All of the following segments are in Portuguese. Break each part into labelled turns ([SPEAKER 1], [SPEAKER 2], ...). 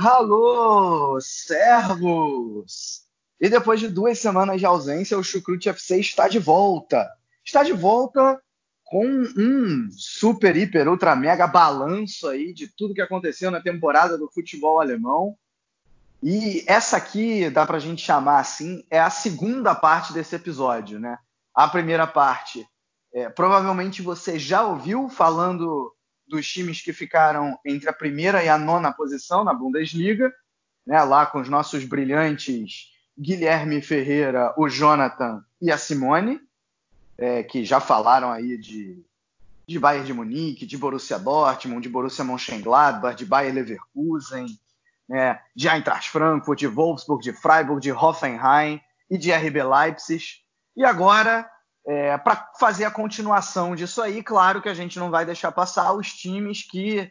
[SPEAKER 1] Alô, servos! E depois de duas semanas de ausência, o Chucrute FC está de volta. Está de volta com um super, hiper, ultra, mega balanço aí de tudo que aconteceu na temporada do futebol alemão. E essa aqui, dá pra gente chamar assim, é a segunda parte desse episódio, né? A primeira parte, é, provavelmente você já ouviu falando dos times que ficaram entre a primeira e a nona posição na Bundesliga, né, lá com os nossos brilhantes Guilherme Ferreira, o Jonathan e a Simone, é, que já falaram aí de, de Bayern de Munique, de Borussia Dortmund, de Borussia Mönchengladbach, de Bayer Leverkusen, né, de Eintracht Frankfurt, de Wolfsburg, de Freiburg, de Hoffenheim e de RB Leipzig. E agora é, para fazer a continuação disso aí, claro que a gente não vai deixar passar os times que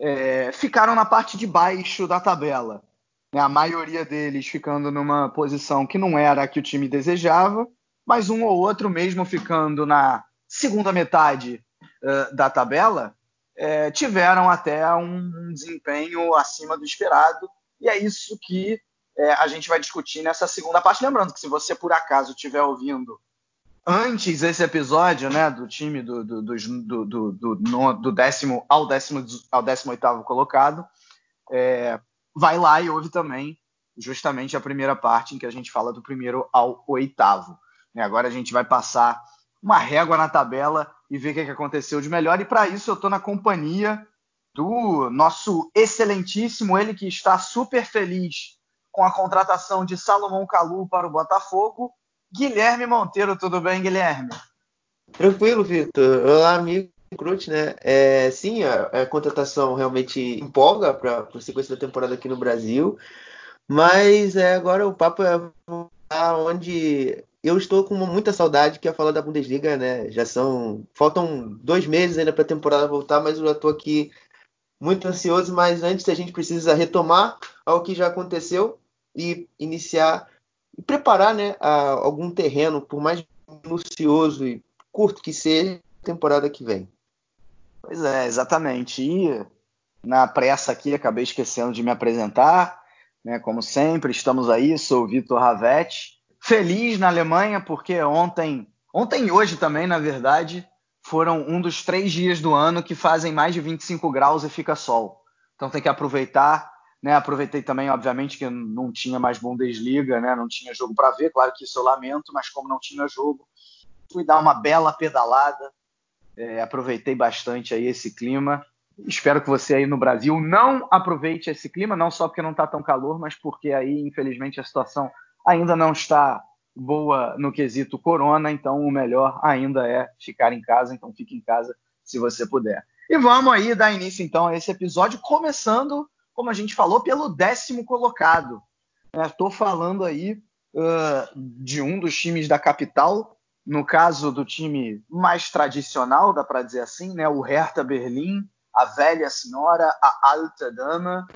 [SPEAKER 1] é, ficaram na parte de baixo da tabela. Né? A maioria deles ficando numa posição que não era a que o time desejava, mas um ou outro, mesmo ficando na segunda metade uh, da tabela, é, tiveram até um desempenho acima do esperado. E é isso que é, a gente vai discutir nessa segunda parte. Lembrando que se você por acaso estiver ouvindo antes desse episódio, né, do time do, do, do, do, do, do décimo ao décimo, ao décimo oitavo colocado, é, vai lá e ouve também justamente a primeira parte em que a gente fala do primeiro ao oitavo. Né? Agora a gente vai passar uma régua na tabela e ver o que, que aconteceu de melhor. E para isso eu estou na companhia do nosso excelentíssimo, ele que está super feliz com a contratação de Salomão Calu para o Botafogo, Guilherme Monteiro, tudo bem, Guilherme?
[SPEAKER 2] Tranquilo, Vitor. Olá, amigo Crute, né? É, sim, a, a, contratação realmente empolga para a sequência da temporada aqui no Brasil, mas é, agora o papo é onde eu estou com muita saudade, que é falar da Bundesliga, né? Já são. Faltam dois meses ainda para a temporada voltar, mas eu já estou aqui muito ansioso. Mas antes a gente precisa retomar ao que já aconteceu e iniciar e preparar né, algum terreno, por mais minucioso e curto que seja, temporada que vem.
[SPEAKER 1] Pois é, exatamente. E na pressa aqui, acabei esquecendo de me apresentar. Né, como sempre, estamos aí, sou o Vitor Ravetti. Feliz na Alemanha, porque ontem, ontem e hoje também, na verdade, foram um dos três dias do ano que fazem mais de 25 graus e fica sol. Então tem que aproveitar né, aproveitei também, obviamente, que não tinha mais Bundesliga, né, não tinha jogo para ver, claro que isso eu lamento, mas como não tinha jogo, fui dar uma bela pedalada, é, aproveitei bastante aí esse clima. Espero que você aí no Brasil não aproveite esse clima, não só porque não está tão calor, mas porque aí, infelizmente, a situação ainda não está boa no quesito corona, então o melhor ainda é ficar em casa, então fique em casa se você puder. E vamos aí dar início então a esse episódio, começando como a gente falou, pelo décimo colocado. Estou né? falando aí uh, de um dos times da capital, no caso do time mais tradicional, dá para dizer assim, né? o Hertha Berlim, a velha senhora, a Alta Dama,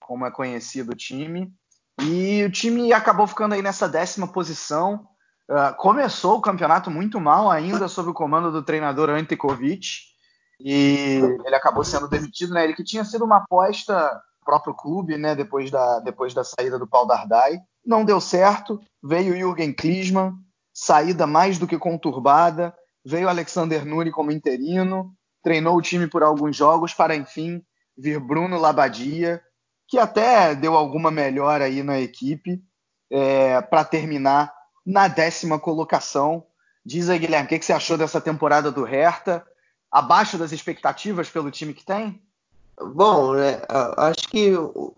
[SPEAKER 1] como é conhecido o time. E o time acabou ficando aí nessa décima posição. Uh, começou o campeonato muito mal, ainda sob o comando do treinador Ante Kovic, e ele acabou sendo demitido, né? Ele que tinha sido uma aposta próprio clube, né, depois da, depois da saída do Paul Dardai. Não deu certo, veio o Jürgen Klinsmann, saída mais do que conturbada, veio Alexander Nuri como interino, treinou o time por alguns jogos para, enfim, vir Bruno Labadia, que até deu alguma melhora aí na equipe, é, para terminar na décima colocação. Diz aí, Guilherme, o que, que você achou dessa temporada do Hertha? Abaixo das expectativas pelo time que tem?
[SPEAKER 2] Bom, né, acho que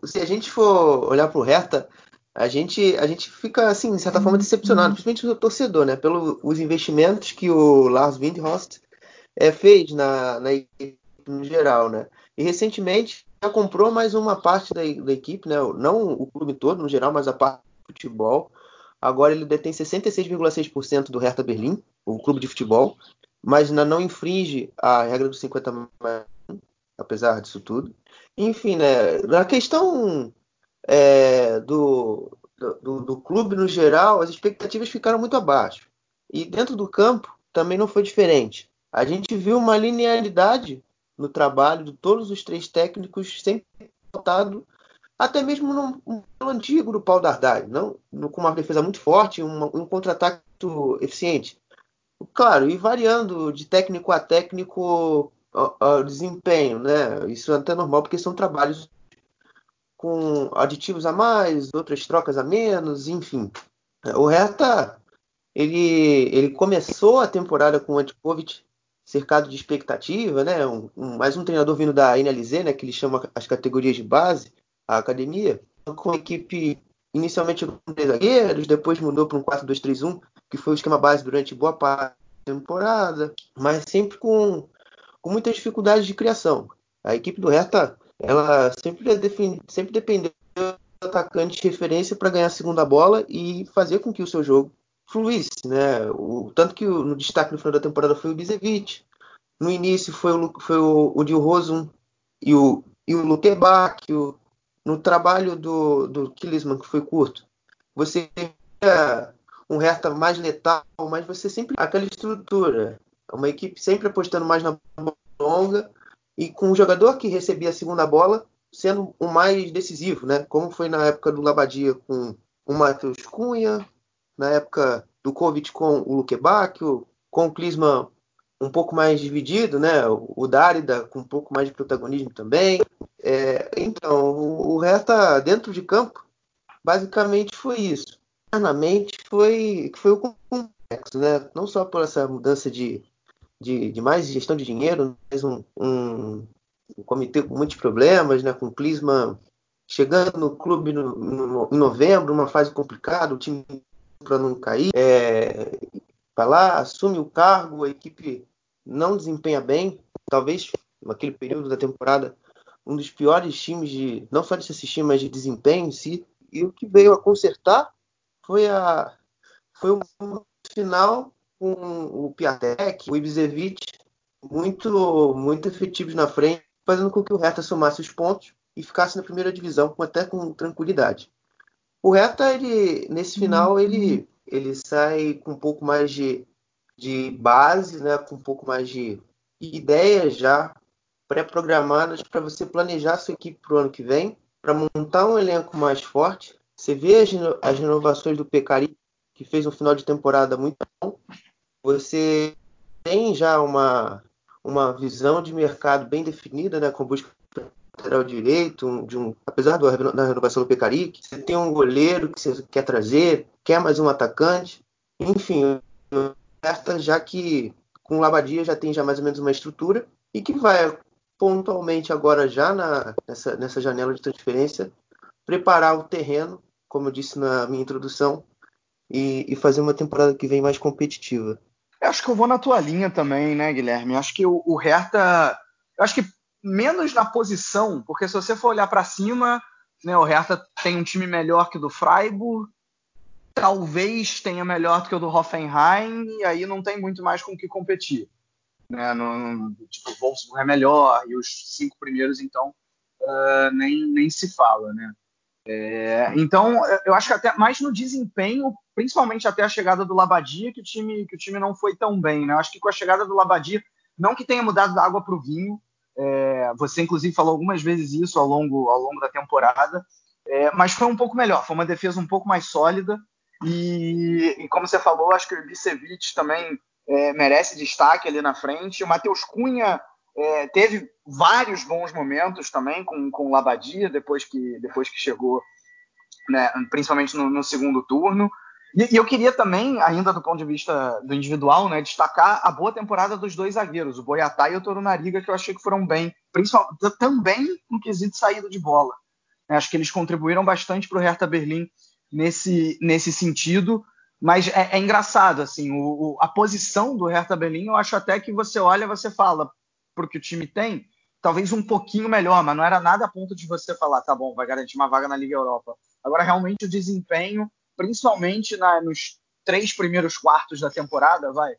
[SPEAKER 2] se a gente for olhar para o Hertha, a gente, a gente fica, assim, de certa forma, decepcionado, principalmente o torcedor, né? Pelos investimentos que o Lars Windhorst é, fez na, na equipe no geral, né? E recentemente já comprou mais uma parte da, da equipe, né? Não o clube todo, no geral, mas a parte do futebol. Agora ele detém 66,6% do Hertha Berlim, o clube de futebol, mas ainda não infringe a regra dos 50 mais, apesar disso tudo. Enfim, né? Na questão é, do, do, do, clube no geral, as expectativas ficaram muito abaixo. E dentro do campo também não foi diferente. A gente viu uma linearidade no trabalho de todos os três técnicos, sempre voltado até mesmo no, no antigo do Paulo Dardai, não com uma defesa muito forte, um, um contra-ataque eficiente. Claro, e variando de técnico a técnico o desempenho, né? Isso é até normal porque são trabalhos com aditivos a mais, outras trocas a menos, enfim. O Hertha, ele, ele começou a temporada com o Antikovic cercado de expectativa, né? Um, um, mais um treinador vindo da NLZ, né? Que ele chama as categorias de base, a academia, com a equipe inicialmente com três zagueiros, depois mudou para um 4-2-3-1, que foi o esquema base durante boa parte da temporada, mas sempre com, com muitas dificuldades de criação. A equipe do Hertha ela sempre, sempre dependeu do atacante de referência para ganhar a segunda bola e fazer com que o seu jogo fluísse, né? O, tanto que o, no destaque no final da temporada foi o Bizevic, no início foi o, foi o, o Rosum e o, e o Luque Bacchio, no trabalho do, do Killisman, que foi curto, você é um reta mais letal, mas você sempre aquela estrutura, uma equipe sempre apostando mais na longa e com o jogador que recebia a segunda bola sendo o mais decisivo, né? Como foi na época do Labadia com o Matheus Cunha, na época do Kovic com o Luque Bacchio, com o Klinsmann um pouco mais dividido, né? O Dárida com um pouco mais de protagonismo também. É, então, o, resto dentro de campo, basicamente foi isso. Internamente foi, foi o complexo, né? Não só por essa mudança de, de, de mais gestão de dinheiro, mas um, um, um, comitê com muitos problemas, né? Com o Klinsmann chegando no clube no, no, em novembro, uma fase complicada, o time para não cair, é, vai lá, assume o cargo, a equipe não desempenha bem, talvez naquele período da temporada um dos piores times de não só de se assistir, mas de desempenho em si. E o que veio a consertar foi a foi o final com o Piatek, o Ibisevic, muito, muito efetivos na frente, fazendo com que o Hertha somasse os pontos e ficasse na primeira divisão, até com tranquilidade. O Hertha, ele, nesse final, ele, ele sai com um pouco mais de, de base, né, com um pouco mais de ideias já pré-programadas para você planejar sua equipe para o ano que vem, para montar um elenco mais forte. Você vê as, as renovações do Pecari, que fez um final de temporada muito bom. Você tem já uma, uma visão de mercado bem definida, né, com busca lateral direito, de um, apesar do, da renovação do Pecaric, você tem um goleiro que você quer trazer, quer mais um atacante, enfim, já que com o Labadia já tem já mais ou menos uma estrutura e que vai pontualmente agora já na, nessa, nessa janela de transferência preparar o terreno, como eu disse na minha introdução, e, e fazer uma temporada que vem mais competitiva.
[SPEAKER 1] Eu acho que eu vou na tua linha também, né, Guilherme? Eu acho que o, o Hertha, eu acho que menos na posição, porque se você for olhar para cima, né, o Hertha tem um time melhor que o do Freiburg, talvez tenha melhor do que o do Hoffenheim, e aí não tem muito mais com o que competir. Né? No, no, tipo, o Wolfsburg é melhor, e os cinco primeiros, então, uh, nem, nem se fala. Né? É, então, eu acho que até mais no desempenho, principalmente até a chegada do Labadia, que o time, que o time não foi tão bem. Né? Eu acho que com a chegada do Labadia, não que tenha mudado da água para o vinho, é, você inclusive falou algumas vezes isso ao longo, ao longo da temporada, é, mas foi um pouco melhor, foi uma defesa um pouco mais sólida. E, e como você falou, acho que o Ibisevic também é, merece destaque ali na frente. O Matheus Cunha é, teve vários bons momentos também com, com o Labadia depois que, depois que chegou, né, principalmente no, no segundo turno. E, e, eu queria também, ainda do ponto de vista do individual, né, destacar a boa temporada dos dois zagueiros, o Boiatá e o Torunariga, que eu achei que foram bem, principalmente também no quesito saída de bola. Acho que eles contribuíram bastante para o Hertha Berlim nesse, nesse sentido. Mas é, é engraçado, assim, o, o, a posição do Hertha Berlim, eu acho até que você olha, você fala, porque o time tem, talvez um pouquinho melhor, mas não era nada a ponto de você falar, tá bom, vai garantir uma vaga na Liga Europa. Agora, realmente, o desempenho, principalmente na, nos três primeiros quartos da temporada, vai,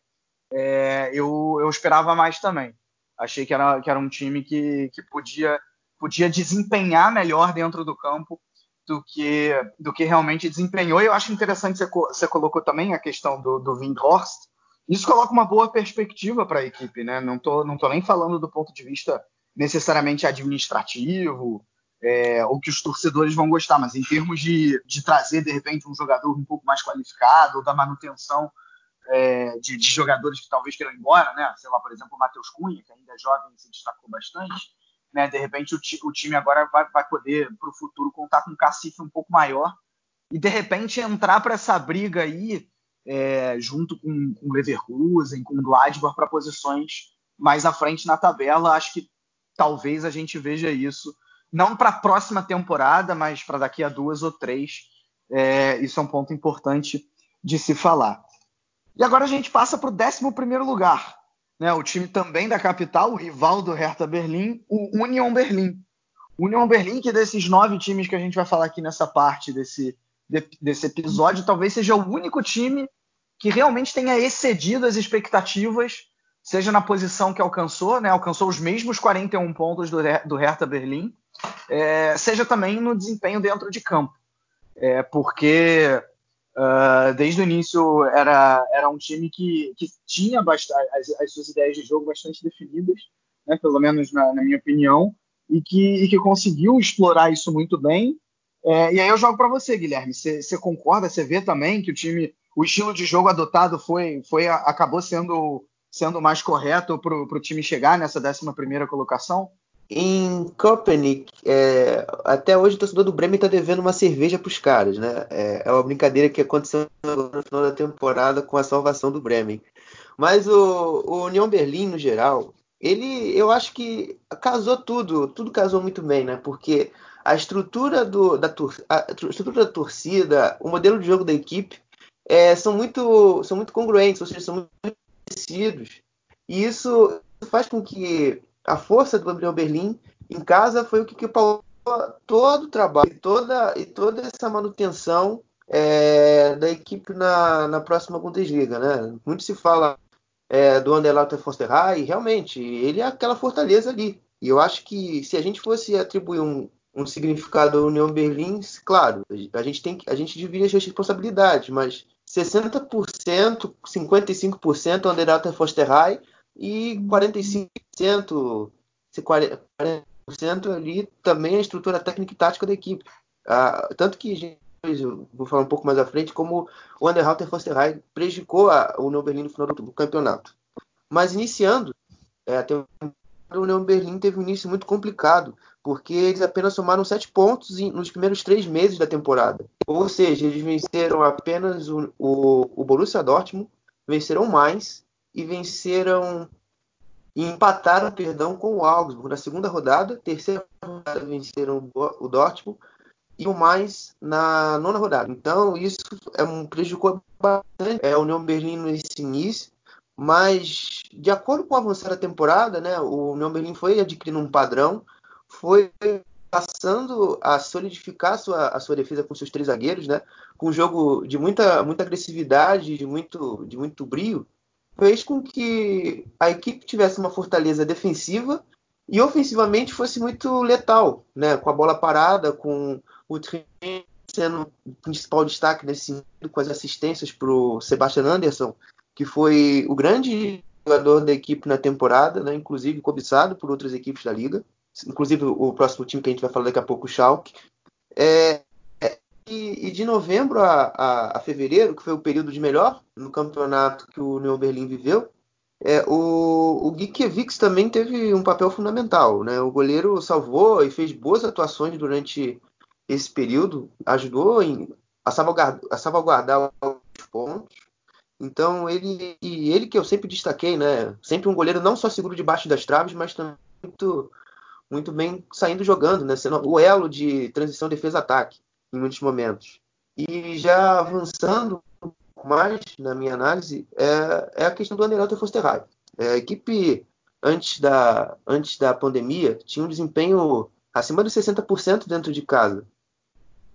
[SPEAKER 1] é, eu, eu esperava mais também. Achei que era, que era um time que, que podia, podia desempenhar melhor dentro do campo do que, do que realmente desempenhou. E eu acho interessante você, você colocou também a questão do, do Windhorst. Isso coloca uma boa perspectiva para a equipe, né? Não tô, não tô nem falando do ponto de vista necessariamente administrativo, é, ou que os torcedores vão gostar, mas em termos de, de trazer, de repente, um jogador um pouco mais qualificado, ou da manutenção é, de, de, jogadores que talvez queiram ir embora, né? Sei lá, por exemplo, o Matheus Cunha, que ainda é jovem e se destacou bastante né? De repente o, o time agora vai, vai poder para o futuro contar com um cacife um pouco maior e de repente entrar para essa briga aí é, junto com, com Leverkusen, com Gladbach para posições mais à frente na tabela. Acho que talvez a gente veja isso não para a próxima temporada, mas para daqui a duas ou três. É, isso é um ponto importante de se falar. E agora a gente passa para o 11 primeiro lugar né, o time também da capital, o rival do Hertha Berlim, o Union Berlim. Union Berlim, que desses nove times que a gente vai falar aqui nessa parte desse, de, desse episódio, talvez seja o único time que realmente tenha excedido as expectativas, seja na posição que alcançou, né, alcançou os mesmos 41 pontos do, do Hertha Berlim, é, seja também no desempenho dentro de campo. É, porque Uh, desde o início era, era um time que, que tinha bastante, as, as suas ideias de jogo bastante definidas, né, pelo menos na, na minha opinião, e que, e que conseguiu explorar isso muito bem. É, e aí eu jogo para você, Guilherme. Você concorda? Você vê também que o time, o estilo de jogo adotado foi, foi acabou sendo, sendo mais correto para o time chegar nessa 11 primeira colocação?
[SPEAKER 2] Em Copenhague, é, até hoje o torcedor do Bremen está devendo uma cerveja para os caras, né? É, é, uma brincadeira que aconteceu no final da temporada com a salvação do Bremen. Mas o, o União Berlim, no geral, ele, eu acho que casou tudo, tudo casou muito bem, né? Porque a estrutura, do, da, a estrutura da torcida, o modelo de jogo da equipe é, são, muito, são muito congruentes, ou seja, são muito parecidos. E isso faz com que a força do Gabriel Berlim em casa foi o que, que pausou todo o trabalho e toda, e toda essa manutenção é, da equipe na, na próxima Bundesliga. Né? Muito se fala é, do Anderlecht Fosterhai, e realmente, ele é aquela fortaleza ali. E eu acho que se a gente fosse atribuir um, um significado União Berlim, claro, a gente tem a gente divide as responsabilidades, mas 60%, 55% Anderlecht Fosterhai, e 45%, 40% ali também a estrutura técnica e tática da equipe. Ah, tanto que eu vou falar um pouco mais à frente como o Underhalter Fosterheim prejudicou a, União Berlim no final do, campeonato. Mas iniciando, é, o União Berlim teve um início muito complicado, porque eles apenas somaram sete pontos nos primeiros três meses da temporada. Ou seja, eles venceram apenas o, o, o Borussia Dortmund, venceram mais e venceram e empataram, perdão, com o Augsburg na segunda rodada, terceira rodada venceram o Dortmund e o mais na nona rodada. Então isso é um prejudicou bastante é, a União Berlim nesse início, mas de acordo com o avançar da temporada, né, o União Berlim foi adquirindo um padrão, foi passando a solidificar a sua, a sua defesa com seus três zagueiros, né, com um jogo de muita, muita agressividade, de muito, de muito brio, fez com que a equipe tivesse uma fortaleza defensiva e ofensivamente fosse muito letal, né? Com a bola parada, com o Trent sendo o principal destaque nesse sentido, com as assistências para o Sebastian Anderson, que foi o grande jogador da equipe na temporada, né? inclusive cobiçado por outras equipes da liga, inclusive o próximo time que a gente vai falar daqui a pouco, o Schalke. É, e, e de novembro a, a, a, fevereiro, que foi o período de melhor no campeonato que o União Berlim viveu, é, o, o Gikiewicz também teve um papel fundamental. Né? O goleiro salvou e fez boas atuações durante esse período, ajudou em, a, salvaguardar, a salvaguardar os pontos. Então, ele, ele que eu sempre destaquei, né? Sempre um goleiro não só seguro debaixo das traves, mas também muito, muito bem saindo jogando, né? Sendo o elo de transição defesa-ataque em muitos momentos. E já avançando mais na minha análise, é, é a questão do Anderlecht Fosterheim. É, a equipe, antes da, antes da pandemia, tinha um desempenho acima de 60% dentro de casa.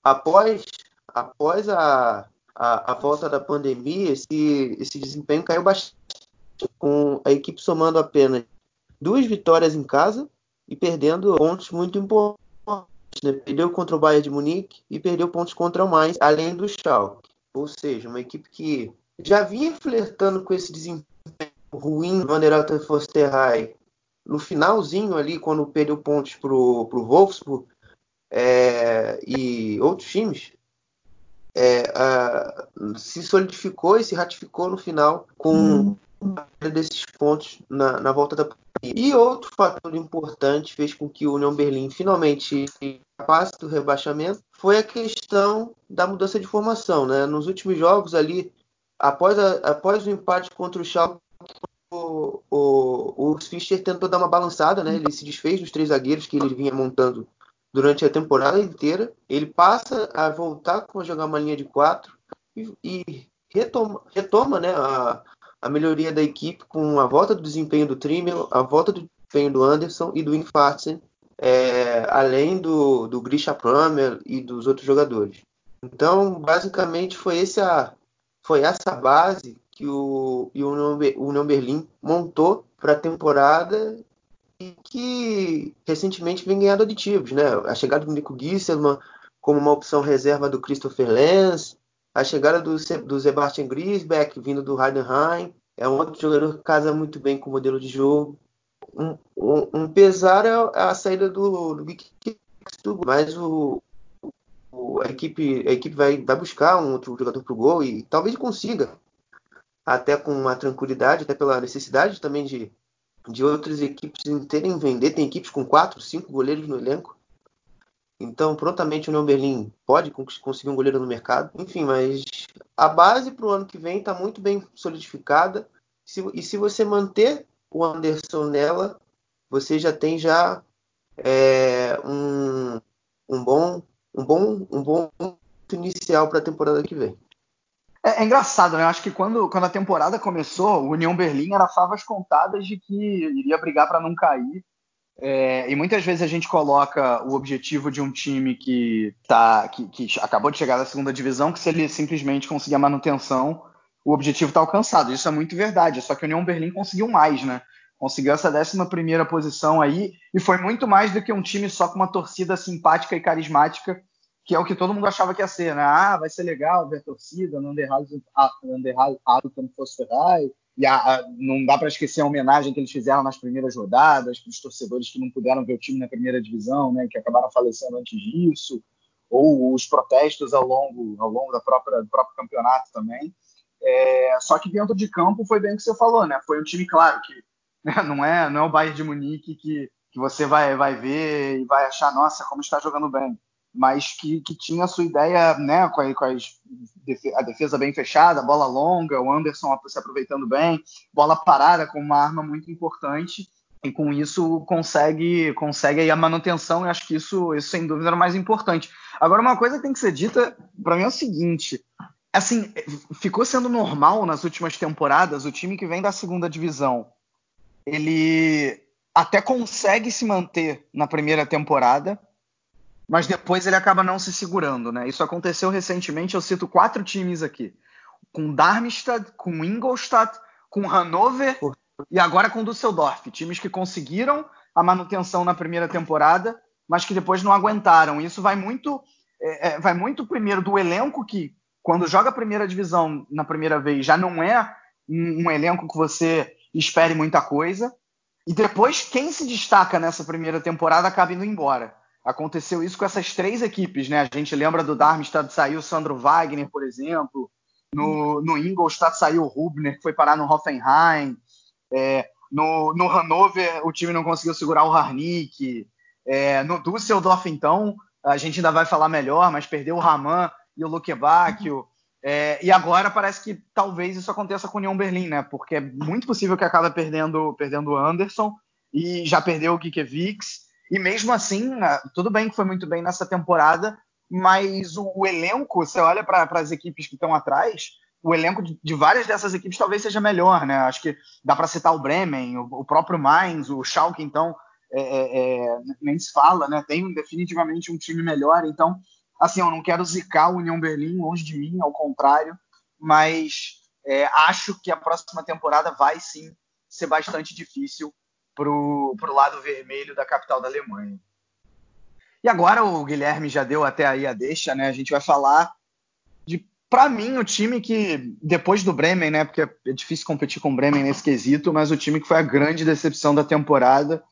[SPEAKER 2] Após, após a, a, a volta da pandemia, esse, esse desempenho caiu bastante, com a equipe somando apenas duas vitórias em casa e perdendo pontos muito importantes. Né? Perdeu contra o Bayern de Munique e perdeu pontos contra o Mainz, além do Schalke. Ou seja, uma equipe que já vinha flertando com esse desempenho ruim do Vanderlei Fosterheim no finalzinho ali, quando perdeu pontos para o Wolfsburg é, e outros times, é, a, se solidificou e se ratificou no final com hum. desses pontos na, na volta da e outro fator importante fez com que o União Berlim finalmente passe do rebaixamento foi a questão da mudança de formação, né? Nos últimos jogos ali, após, a, após o empate contra o Schalke, o, o, o Fischer tentou dar uma balançada, né? Ele se desfez dos três zagueiros que ele vinha montando durante a temporada inteira. Ele passa a voltar a jogar uma linha de quatro e, e retoma, retoma né, a, a melhoria da equipe com a volta do desempenho do Trimmel, a volta do desempenho do Anderson e do Infarsen, é, além do, do Grisha Pramer e dos outros jogadores. Então, basicamente, foi, esse a, foi essa base que o, o União Berlim montou para a temporada e que recentemente vem ganhando aditivos, né? A chegada do Nico Gisselman como uma opção reserva do Christopher Lenz, a chegada do, do Sebastian Griesbeck vindo do Heidenheim, é um outro jogador que casa muito bem com o modelo de jogo. Um, um, um pesar é a saída do, do mas o, o, a equipe, a equipe vai, vai buscar um outro jogador para o gol e talvez consiga até com uma tranquilidade, até pela necessidade também de, de outras equipes terem vender. Tem equipes com quatro, cinco goleiros no elenco. Então, prontamente o União Berlim pode conseguir um goleiro no mercado. Enfim, mas a base para o ano que vem está muito bem solidificada. e se você manter o Anderson nela, você já tem já é, um, um bom um bom um bom inicial para a temporada que vem.
[SPEAKER 1] É, é, engraçado, né? Eu acho que quando, quando a temporada começou, o União Berlim era favas contadas de que iria brigar para não cair. É, e muitas vezes a gente coloca o objetivo de um time que, tá, que, que acabou de chegar da segunda divisão, que se ele simplesmente conseguir a manutenção, o objetivo está alcançado. Isso é muito verdade. Só que o União Berlim conseguiu mais, né? Conseguiu essa 11 primeira posição aí e foi muito mais do que um time só com uma torcida simpática e carismática que é o que todo mundo achava que ia ser, né? Ah, vai ser legal ver a torcida, não Anderhalton Fosferai, e a, a, não dá para esquecer a homenagem que eles fizeram nas primeiras rodadas para os torcedores que não puderam ver o time na primeira divisão, né? Que acabaram falecendo antes disso, ou os protestos ao longo, ao longo da própria, do próprio campeonato também. É, só que dentro de campo foi bem o que você falou, né? Foi um time, claro, que né, não, é, não é o Bayern de Munique que, que você vai, vai ver e vai achar, nossa, como está jogando bem mas que, que tinha a sua ideia, né, com, a, com as, a defesa bem fechada, bola longa, o Anderson se aproveitando bem, bola parada com uma arma muito importante e com isso consegue consegue a manutenção e acho que isso, isso sem dúvida era o mais importante. Agora uma coisa que tem que ser dita para mim é o seguinte, assim, ficou sendo normal nas últimas temporadas o time que vem da segunda divisão, ele até consegue se manter na primeira temporada, mas depois ele acaba não se segurando, né? Isso aconteceu recentemente, eu cito quatro times aqui. Com Darmstadt, com Ingolstadt, com Hannover e agora com Düsseldorf. Times que conseguiram a manutenção na primeira temporada, mas que depois não aguentaram. Isso vai muito, é, é, vai muito primeiro do elenco que, quando joga a primeira divisão na primeira vez, já não é um, um elenco que você espere muita coisa. E depois, quem se destaca nessa primeira temporada acaba indo embora. Aconteceu isso com essas três equipes, né? A gente lembra do Darmstadt saiu o Sandro Wagner, por exemplo. No, no Ingolstadt saiu o Rubner, que foi parar no Hoffenheim. É, no, no Hannover, o time não conseguiu segurar o Harnik. É, no Düsseldorf, então, a gente ainda vai falar melhor, mas perdeu o Raman e o Luke. É, e agora parece que talvez isso aconteça com o Union Berlim, né? Porque é muito possível que acabe perdendo, perdendo o Anderson e já perdeu o Kikiewicz. E mesmo assim, tudo bem que foi muito bem nessa temporada, mas o, o elenco, você olha para as equipes que estão atrás, o elenco de, de, várias dessas equipes talvez seja melhor, né? Acho que dá para citar o Bremen, o, o, próprio Mainz, o Schalke, então, é, é, é, nem se fala, né? Tem definitivamente um time melhor, então, assim, eu não quero zicar o União Berlim longe de mim, ao contrário, mas é, acho que a próxima temporada vai sim ser bastante difícil para o lado vermelho da capital da Alemanha. E agora o Guilherme já deu até aí a deixa, né? A gente vai falar de, para mim, o time que, depois do Bremen, né? Porque é difícil competir com o Bremen nesse quesito, mas o time que foi a grande decepção da temporada.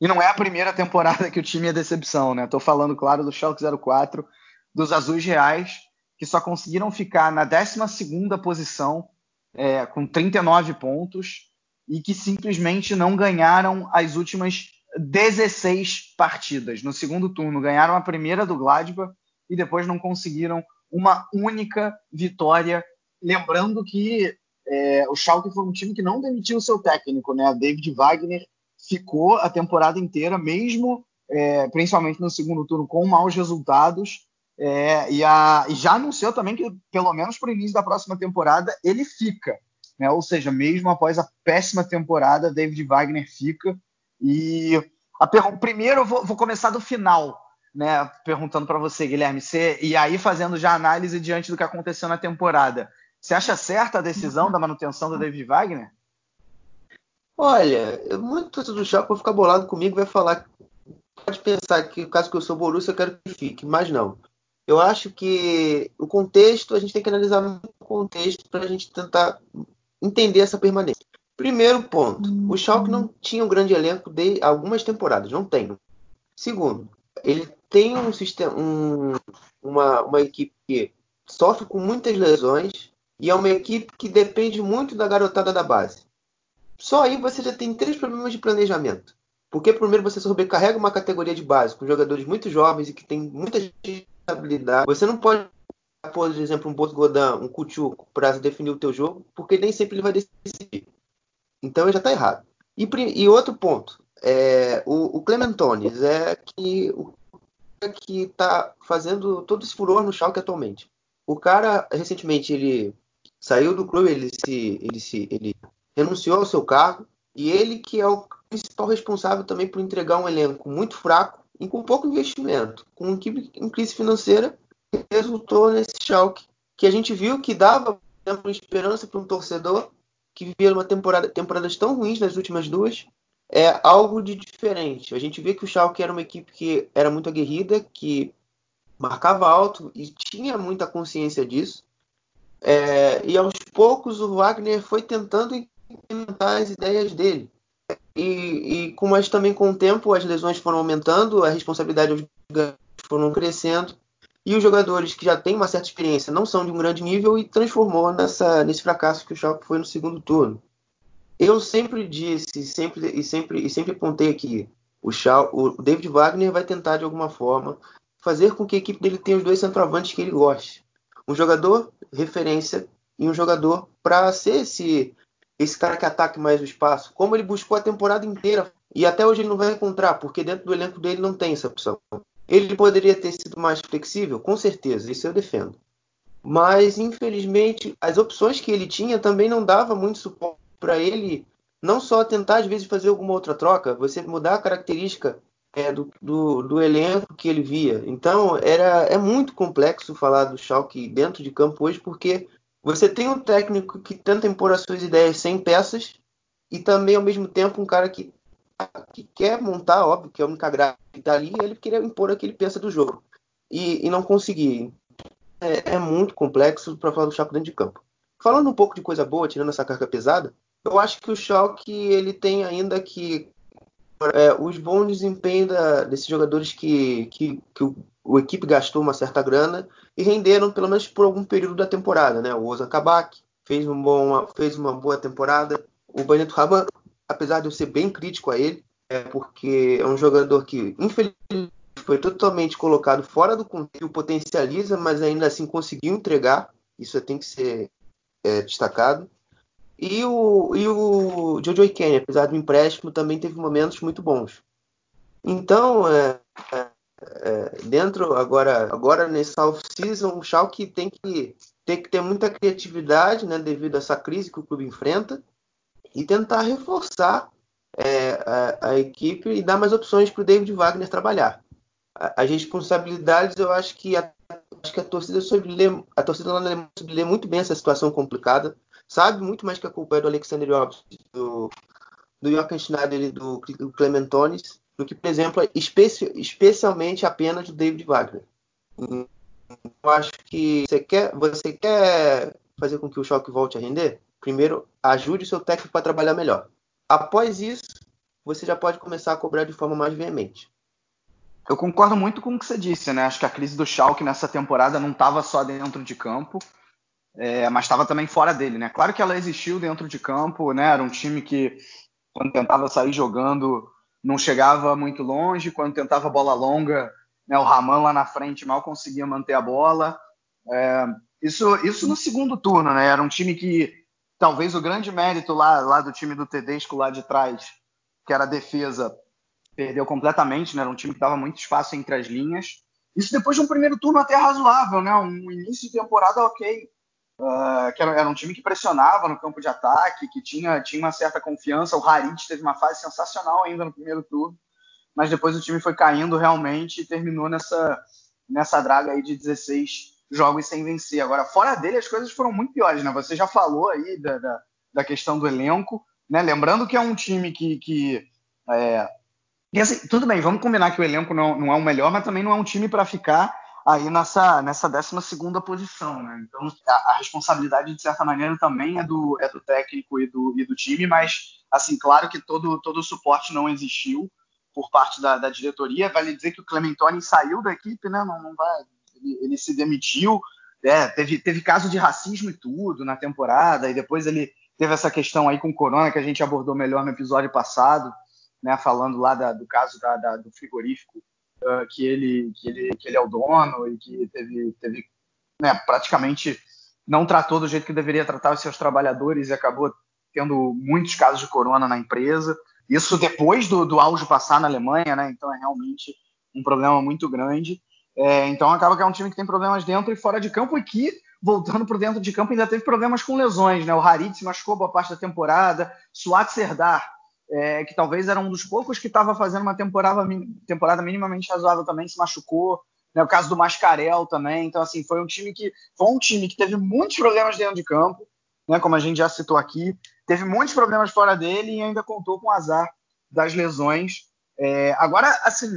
[SPEAKER 1] E não é a primeira temporada que o time é decepção, né? Tô falando, claro, do Schalke 04, dos Azuis Reais, que só conseguiram ficar na 12 posição, é, com 39 pontos, e que simplesmente não ganharam as últimas 16 partidas. No segundo turno, ganharam a primeira do Gladbach e depois não conseguiram uma única vitória. Lembrando que é, o Schalke foi um time que não demitiu seu técnico, né? David Wagner ficou a temporada inteira, mesmo é, principalmente no segundo turno, com maus resultados. É, e, a, e, já anunciou também que, pelo menos para o início da próxima temporada, ele fica. Né? Ou seja, mesmo após a péssima temporada, David Wagner fica. E a per... primeiro eu vou, vou, começar do final, né? Perguntando para você, Guilherme, você... e aí fazendo já análise diante do que aconteceu na temporada. Você acha certa a decisão da manutenção do David Wagner?
[SPEAKER 2] Olha, muito do Chaco vai ficar bolado comigo, vai falar pode pensar que, caso que eu sou Borussia, eu quero que fique, mas não. Eu acho que o contexto, a gente tem que analisar o contexto para a gente tentar entender essa permanência. Primeiro ponto, o Schalke não tinha um grande elenco de algumas temporadas, não tem. Segundo, ele tem um sistema, um, uma, uma equipe que sofre com muitas lesões e é uma equipe que depende muito da garotada da base. Só aí você já tem três problemas de planejamento. Porque primeiro você sobrecarrega uma categoria de base com jogadores muito jovens e que tem muita habilidade. Você não pode, por exemplo, um Boto Godin, um Kuchuk para definir o teu jogo, porque nem sempre ele vai decidir. Então já está errado. E, e, outro ponto, é, o, o Clementones é que o que está fazendo todo esse furor no Schalke atualmente. O cara recentemente ele saiu do clube, ele se, ele se, ele renunciou ao seu cargo e ele que é o principal responsável também por entregar um elenco muito fraco e com pouco investimento, com uma crise financeira, resultou nesse Schalke que a gente viu que dava exemplo, esperança para um torcedor que vivia uma temporada, temporadas tão ruins nas últimas duas, é algo de diferente. A gente vê que o Schalke era uma equipe que era muito aguerrida, que marcava alto e tinha muita consciência disso. É, e aos poucos o Wagner foi tentando implementar as ideias dele. E, e com, mas também com o tempo as lesões foram aumentando, a responsabilidade foram crescendo e os jogadores que já têm uma certa experiência não são de um grande nível e transformou nessa, nesse fracasso que o Schalke foi no segundo turno. Eu sempre disse sempre, e sempre e sempre apontei aqui, o, Schalke, o David Wagner vai tentar de alguma forma fazer com que a equipe dele tenha os dois centroavantes que ele goste. Um jogador referência e um jogador para ser esse esse cara que ataque mais o espaço, como ele buscou a temporada inteira e até hoje ele não vai encontrar, porque dentro do elenco dele não tem essa opção. Ele poderia ter sido mais flexível? Com certeza, isso eu defendo. Mas, infelizmente, as opções que ele tinha também não dava muito suporte para ele, não só tentar, às vezes, fazer alguma outra troca, você mudar a característica é, do, do, do, elenco que ele via. Então, era, é muito complexo falar do Schalke dentro de campo hoje, porque você tem um técnico que tenta impor as suas ideias sem peças e também, ao mesmo tempo, um cara que que quer montar, óbvio, que é a única graça que tá ali, ele queria impor aquele peça do jogo. E, e não conseguir. É, é, muito complexo para falar do Schalke dentro de campo. Falando um pouco de coisa boa, tirando essa carga pesada, eu acho que o Schalke ele tem ainda que é, os bons desempenhos da, desses jogadores que, que, que o, o, equipe gastou uma certa grana e renderam pelo menos por algum período da temporada, né? O Ozan Kabak fez, um fez uma boa temporada, o Benito Raban apesar de eu ser bem crítico a ele, é porque é um jogador que, infelizmente, foi totalmente colocado fora do contexto, potencializa, mas ainda assim conseguiu entregar. Isso tem que ser é, destacado. E o, e o Jojo Kenny, apesar do empréstimo, também teve momentos muito bons. Então, é, é, é, dentro agora, agora nesse off-season, o Schalke tem que, tem que ter muita criatividade, né, devido a essa crise que o clube enfrenta, e tentar reforçar é, a, a, equipe e dar mais opções para o David Wagner trabalhar. As responsabilidades, eu acho que a, acho que a torcida sobre lê, a torcida lá na lê muito bem essa situação complicada, sabe muito mais que a culpa é do Alexander Jobs, do, do Jochen Schneider e do, do Clementones, do que, por exemplo, especi, especialmente apenas do David Wagner. Eu acho que você quer, você quer fazer com que o choque volte a render? Primeiro, ajude o seu técnico para trabalhar melhor. Após isso, você já pode começar a cobrar de forma mais veemente.
[SPEAKER 1] Eu concordo muito com o que você disse, né? Acho que a crise do Schalke nessa temporada não estava só dentro de campo, é, mas estava também fora dele, né? Claro que ela existiu dentro de campo, né? Era um time que, quando tentava sair jogando, não chegava muito longe, quando tentava bola longa, né, o Raman lá na frente mal conseguia manter a bola. É, isso, isso no segundo turno, né? Era um time que talvez o grande mérito lá, lá do time do Tedesco lá de trás, que era a defesa, perdeu completamente, né? Era um time que dava muito espaço entre as linhas. Isso depois de um primeiro turno até razoável, né? Um início de temporada ok. Uh, que era, era, um time que pressionava no campo de ataque, que tinha, tinha uma certa confiança. O Harit teve uma fase sensacional ainda no primeiro turno, mas depois o time foi caindo realmente e terminou nessa, nessa draga aí de 16 jogos sem vencer. Agora, fora dele, as coisas foram muito piores, né? Você já falou aí da, da, da questão do elenco, né? Lembrando que é um time que. que é... e assim, tudo bem, vamos combinar que o elenco não, não é o melhor, mas também não é um time para ficar aí nessa, nessa 12 posição, né? Então a, a, responsabilidade, de certa maneira, também é do, é do técnico e do, e do time, mas assim, claro que todo, todo o suporte não existiu por parte da, da diretoria. Vale dizer que o Clementoni saiu da equipe, né? Não, não vai, ele, se demitiu, é, teve, teve caso de racismo e tudo na temporada, e depois ele teve essa questão aí com o Corona, que a gente abordou melhor no episódio passado, né, falando lá da, do caso da, da, do frigorífico, uh, que, ele, que, ele, que ele é o dono e que teve, teve né, praticamente não tratou do jeito que deveria tratar os seus trabalhadores e acabou tendo muitos casos de corona na empresa. Isso depois do, do auge passar na Alemanha, né? Então é realmente um problema muito grande. É, então acaba que é um time que tem problemas dentro e fora de campo e que, voltando para dentro de campo, ainda teve problemas com lesões. Né? O Harit se machucou boa parte da temporada, Suat Serdar, é, que talvez era um dos poucos que estava fazendo uma temporada, temporada minimamente razoável também, se machucou. Né? O caso do Mascarel também. Então, assim, foi um time que foi um time que teve muitos problemas dentro de campo, né? como a gente já citou aqui, teve muitos problemas fora dele e ainda contou com o azar das lesões. É, agora, assim,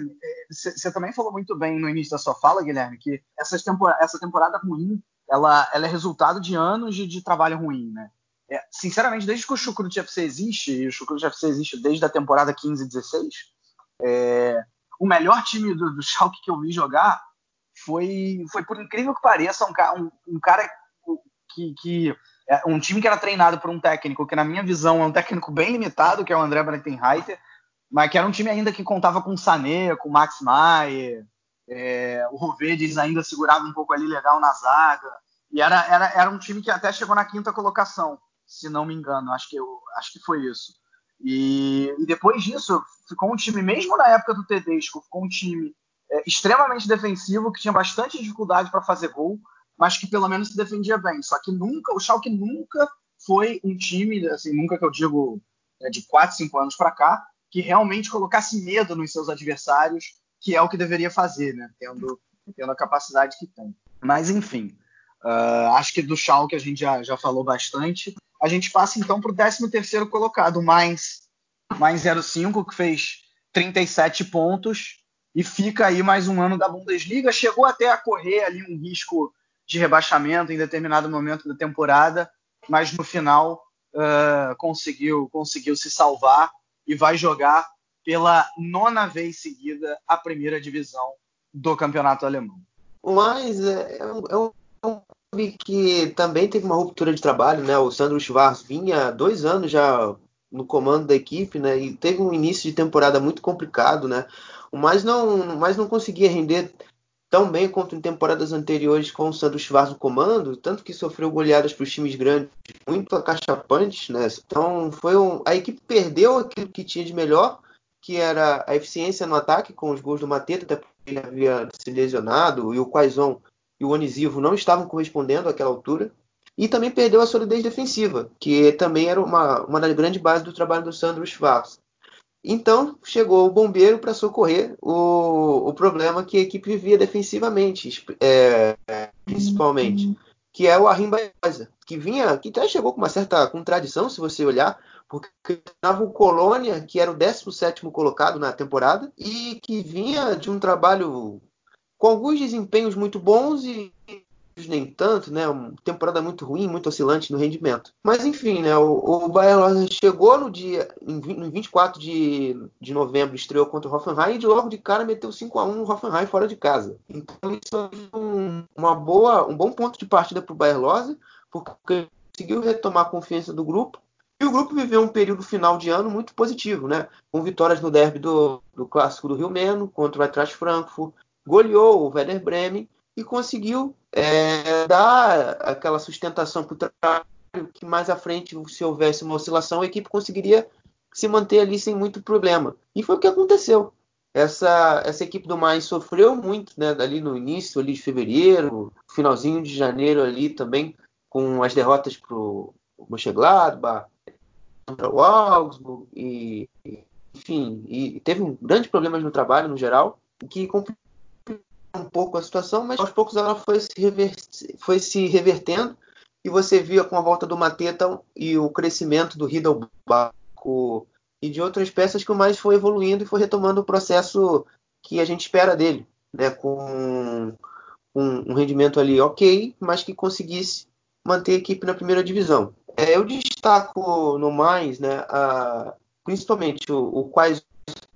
[SPEAKER 1] você é, também falou muito bem no início da sua fala, Guilherme, que essa temporada, essa temporada ruim, ela, ela, é resultado de anos de, de trabalho ruim, né? É, sinceramente, desde que o Chucrute FC existe, e o Chucrute FC existe desde a temporada 15 e 16, é, o melhor time do, do Schalke que eu vi jogar foi, foi por incrível que pareça, um, um, um cara que, que é, um time que era treinado por um técnico que, na minha visão, é um técnico bem limitado, que é o André Breitenreiter, mas que era um time ainda que contava com o Sané, com o Max Maier, é, o Rovedes ainda segurava um pouco ali legal na zaga, e era, era, era um time que até chegou na quinta colocação, se não me engano, acho que, eu, acho que foi isso. E, e depois disso, ficou um time, mesmo na época do Tedesco, ficou um time é, extremamente defensivo, que tinha bastante dificuldade para fazer gol, mas que pelo menos se defendia bem. Só que nunca, o Schalke nunca foi um time, assim, nunca que eu digo é, de 4, 5 anos para cá, que realmente colocasse medo nos seus adversários, que é o que deveria fazer, né? Tendo, tendo a capacidade que tem. Mas enfim, uh, acho que do Schalke a gente já, já falou bastante. A gente passa então para o 13 terceiro colocado, mais, mais 05, que fez 37 pontos e fica aí mais um ano da Bundesliga. Chegou até a correr ali um risco de rebaixamento em determinado momento da temporada, mas no final uh, conseguiu, conseguiu se salvar e vai jogar pela nona vez seguida a primeira divisão do campeonato alemão.
[SPEAKER 2] Mas é, é, um, é um clube que também teve uma ruptura de trabalho, né? O Sandro Schwarz vinha dois anos já no comando da equipe, né? E teve um início de temporada muito complicado, né? Mas não, mas não conseguia render tão bem quanto em temporadas anteriores com o Sandro Schwarz no comando, tanto que sofreu goleadas para os times grandes muito acachapantes, né? Então foi um, a equipe perdeu aquilo que tinha de melhor, que era a eficiência no ataque com os gols do Mateta, até ele havia se lesionado e o Quaison e o Onisivo não estavam correspondendo àquela altura. E também perdeu a solidez defensiva, que também era uma, uma das grandes bases do trabalho do Sandro Schwarz. Então chegou o bombeiro para socorrer o, o problema que a equipe vivia defensivamente, é, principalmente, que é o Arrim Baeza, que vinha, que até chegou com uma certa contradição, se você olhar, porque estava o Colônia, que era o 17 colocado na temporada, e que vinha de um trabalho com alguns desempenhos muito bons e nem tanto, né? Uma temporada muito ruim, muito oscilante no rendimento. Mas enfim, né? O, o Bayern chegou no dia, no 24 de, de novembro, estreou contra o Hoffenheim e logo de cara meteu 5 a 1 no Hoffenheim fora de casa. Então isso é um, uma boa, um bom ponto de partida para o Bayern Lose, porque conseguiu retomar a confiança do grupo. E o grupo viveu um período final de ano muito positivo, né? Com vitórias no derby do, do clássico do Rio Meno contra o Eintracht Frankfurt, goleou o Werder Bremen e conseguiu é, dar aquela sustentação para o trabalho que mais à frente, se houvesse uma oscilação, a equipe conseguiria se manter ali sem muito problema. E foi o que aconteceu. Essa, essa equipe do Mais sofreu muito né, ali no início ali de fevereiro, finalzinho de janeiro ali também, com as derrotas para o Mönchengladbach, contra o Augsburg, e, enfim, e teve um problemas no trabalho no geral, que complicou um pouco a situação, mas aos poucos ela foi se, rever, foi se revertendo e você via com a volta do Mateta e o crescimento do Hidalgo e de outras peças que o mais foi evoluindo e foi retomando o processo que a gente espera dele, né, com um, um rendimento ali ok, mas que conseguisse manter a equipe na primeira divisão. É, eu destaco no mais, né, a, principalmente o, o Quais,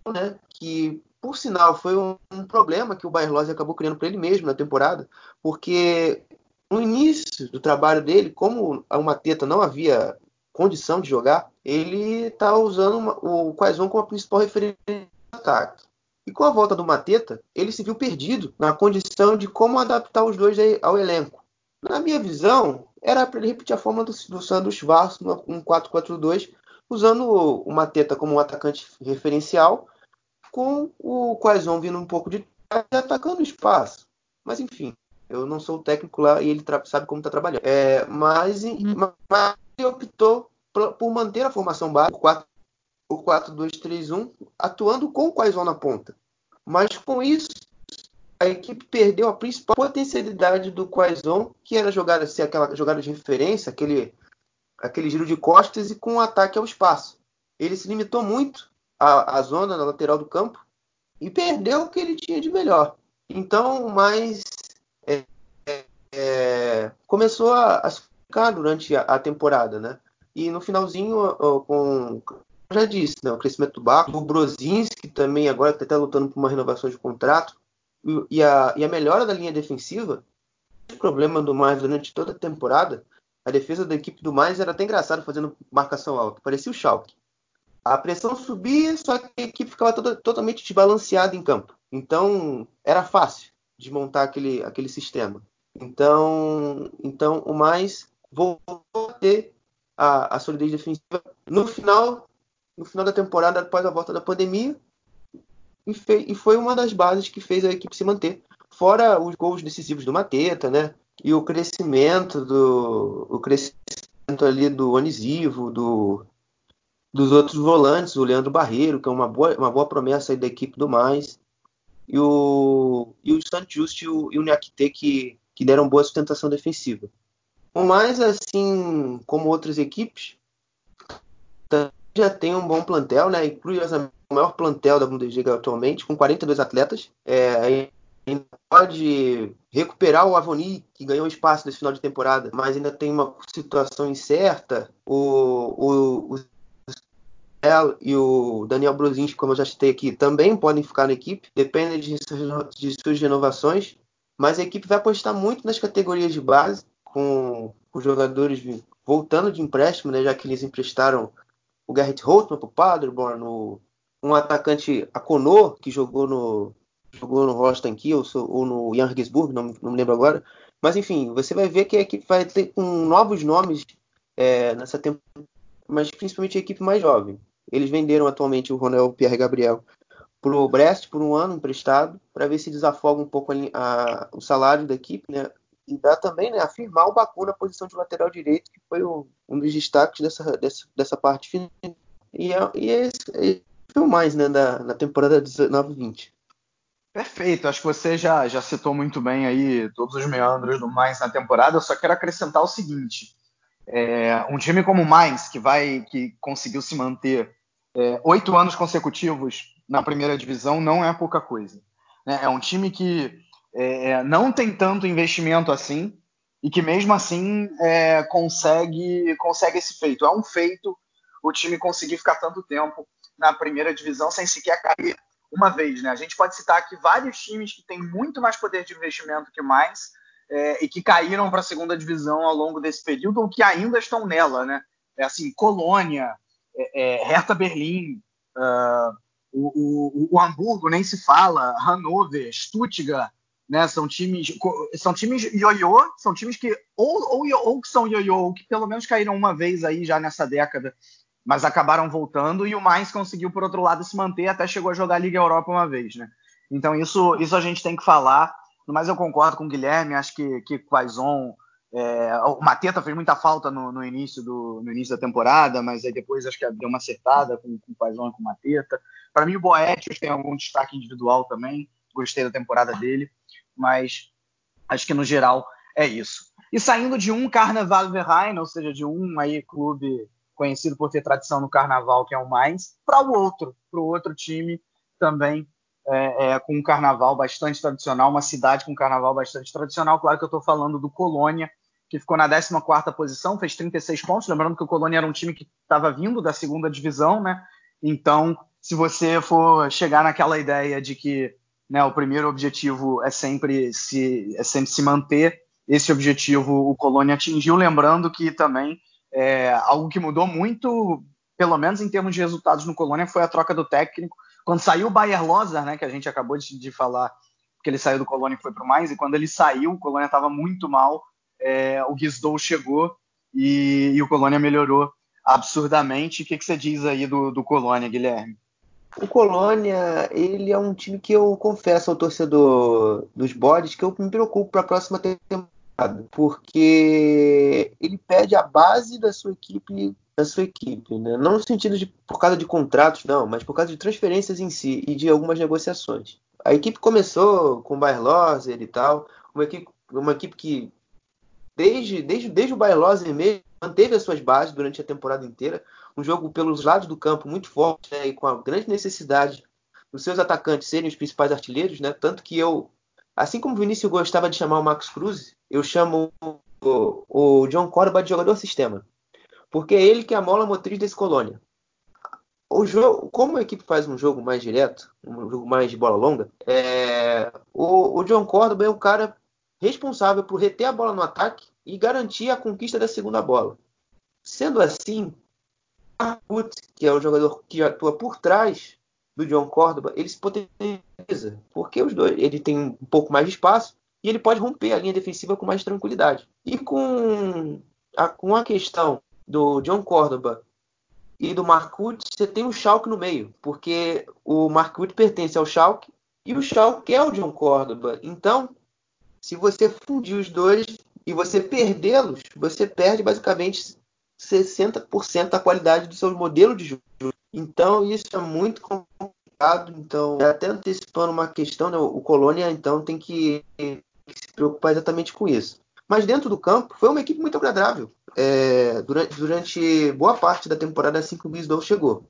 [SPEAKER 2] né, que por sinal, foi um, um problema que o Bayer Lose acabou criando para ele mesmo na temporada, porque no início do trabalho dele, como o Mateta não havia condição de jogar, ele está usando uma, o Quaison como a principal referência de ataque. E com a volta do Mateta, ele se viu perdido na condição de como adaptar os dois ao elenco. Na minha visão, era para ele repetir a forma do, do Sandro Schwarz no 4-4-2, usando o Mateta como um atacante referencial com o Quaison vindo um pouco de trás e atacando o espaço. Mas enfim, eu não sou o técnico lá e ele sabe como está trabalhando. É, mas, uhum. mas, ele optou por, por, manter a formação básica, o 4-2-3-1, atuando com o Quaison na ponta. Mas com isso, a equipe perdeu a principal potencialidade do Quaison, que era jogar assim, aquela jogada de referência, aquele, aquele giro de costas e com um ataque ao espaço. Ele se limitou muito a, a zona na lateral do campo e perdeu o que ele tinha de melhor. Então, mas é, é, começou a, a ficar durante a, a, temporada, né? E no finalzinho, com já disse, né, o crescimento do Baco, o Brozinski também agora está até lutando por uma renovação de contrato e a, e a melhora da linha defensiva. O problema do mais durante toda a temporada, a defesa da equipe do mais era até engraçado fazendo marcação alta, parecia o Schalke a pressão subia, só que a equipe ficava toda, totalmente desbalanceada em campo. Então, era fácil de montar aquele, aquele sistema. Então, então o mais voltou a ter a, a solidez defensiva no final, no final da temporada, após a volta da pandemia, e, e foi uma das bases que fez a equipe se manter. Fora os gols decisivos do Mateta, né? E o crescimento do o crescimento ali do Onisivo, do dos outros volantes, o Leandro Barreiro, que é uma boa, uma boa promessa da equipe do mais, e o, e o Santos e o, e o Niakite, que, que deram boa sustentação defensiva. O mais, assim, como outras equipes, já tem um bom plantel, né? Inclui o maior plantel da Bundesliga atualmente, com 42 atletas. É, ainda pode recuperar o Avoni, que ganhou espaço nesse final de temporada, mas ainda tem uma situação incerta. O, o, e o Daniel Brusinski, como eu já citei aqui, também podem ficar na equipe, depende de, de suas renovações, mas a equipe vai apostar muito nas categorias de base, com os jogadores voltando de empréstimo, né, já que eles emprestaram o Garrett Holtman para o Paderborn, um atacante Akonor, que jogou no jogou no Kiel ou no Regensburg, não, não me lembro agora. Mas enfim, você vai ver que a equipe vai ter com novos nomes é, nessa temporada, mas principalmente a equipe mais jovem. Eles venderam atualmente o Ronel Pierre Gabriel para o Brest por um ano emprestado, para ver se desafoga um pouco a, a, o salário da equipe, né? E dá também, né, afirmar o Baku na posição de lateral direito, que foi o, um dos destaques dessa, dessa, dessa parte final. E é, e é, é, mais, né, da, na temporada 19-20.
[SPEAKER 1] Perfeito, acho que você já, já citou muito bem aí todos os meandros do Mainz na temporada. Eu só quero acrescentar o seguinte: é, um time como o Mainz, que vai, que conseguiu se manter é, oito anos consecutivos na primeira divisão, não é pouca coisa. Né? É um time que é, é, não tem tanto investimento assim e que mesmo assim é, consegue consegue esse feito. É um feito o time conseguir ficar tanto tempo na primeira divisão sem sequer cair uma vez, né? A gente pode citar aqui vários times que têm muito mais poder de investimento que mais é, e que caíram para a segunda divisão ao longo desse período ou que ainda estão nela, né? É assim, Colônia, é, é, Hertha Berlim, uh, o, o, o, Hamburgo nem se fala, Hannover, Stuttgart, né? São times, são times ioiô, são times que ou, ou, ou que são ioiô, ou que pelo menos caíram uma vez aí já nessa década mas acabaram voltando e o Mainz conseguiu, por outro lado, se manter, até chegou a jogar a Liga Europa uma vez, né? Então isso, isso a gente tem que falar, mas eu concordo com o Guilherme, acho que, que Quaison, é, o Mateta fez muita falta no, no, início do, no início da temporada, mas aí depois acho que deu uma acertada com, com o Quaison e com o Mateta. Para mim o Boetius tem algum destaque individual também, gostei da temporada dele, mas acho que no geral é isso. E saindo de um Carnaval Verein, ou seja, de um aí clube conhecido por ter tradição no carnaval, que é o Mainz, para o outro, para o outro time também é, é, com um carnaval bastante tradicional, uma cidade com um carnaval bastante tradicional. Claro que eu estou falando do Colônia, que ficou na 14 posição, fez 36 pontos. Lembrando que o Colônia era um time que estava vindo da segunda divisão, né? Então, se você for chegar naquela ideia de que né, o primeiro objetivo é sempre se, é sempre se manter, esse objetivo o Colônia atingiu. Lembrando que também é, algo que mudou muito, pelo menos em termos de resultados no Colônia, foi a troca do técnico. Quando saiu o Bayer Lozer, né, que a gente acabou de, de falar que ele saiu do Colônia e foi para o mais, e quando ele saiu, o Colônia estava muito mal, é, o Guizdou chegou e, e, o Colônia melhorou absurdamente. O que, que você diz aí do, do Colônia, Guilherme?
[SPEAKER 2] O Colônia, ele é um time que eu confesso ao torcedor dos bodes que eu me preocupo para a próxima temporada porque ele pede a base da sua equipe da sua equipe, né? não no sentido de por causa de contratos, não, mas por causa de transferências em si e de algumas negociações. A equipe começou com o Bayer e tal, uma equipe, uma equipe que desde, desde, desde o Bayer Loser mesmo manteve as suas bases durante a temporada inteira, um jogo pelos lados do campo muito forte né? e com a grande necessidade dos seus atacantes serem os principais artilheiros, né? tanto que eu Assim como o Vinícius gostava de chamar o Max Cruz, eu chamo o, o John Corba de jogador sistema. Porque é ele que é a mola motriz desse colônia. O jogo, como a equipe faz um jogo mais direto, um jogo mais de bola longa, é, o, o John Cordoba é o cara responsável por reter a bola no ataque e garantir a conquista da segunda bola. Sendo assim, Marcut, que é o jogador que atua por trás do John Córdoba, ele se potencializa, porque os dois, ele tem um pouco mais de espaço e ele pode romper a linha defensiva com mais tranquilidade. E com a, com a questão do John Córdoba e do Marcud, você tem o Schalke no meio, porque o Marcud pertence ao Schalke e o Schalke é o John Córdoba. Então, se você fundir os dois e você perdê-los, você perde basicamente 60% da qualidade do seu modelo de jogo. Então isso é muito complicado. Então, até antecipando uma questão, né, o Colônia então tem que, se preocupar exatamente com isso. Mas dentro do campo, foi uma equipe muito agradável. É, durante, durante, boa parte da temporada assim que o Bisdow chegou.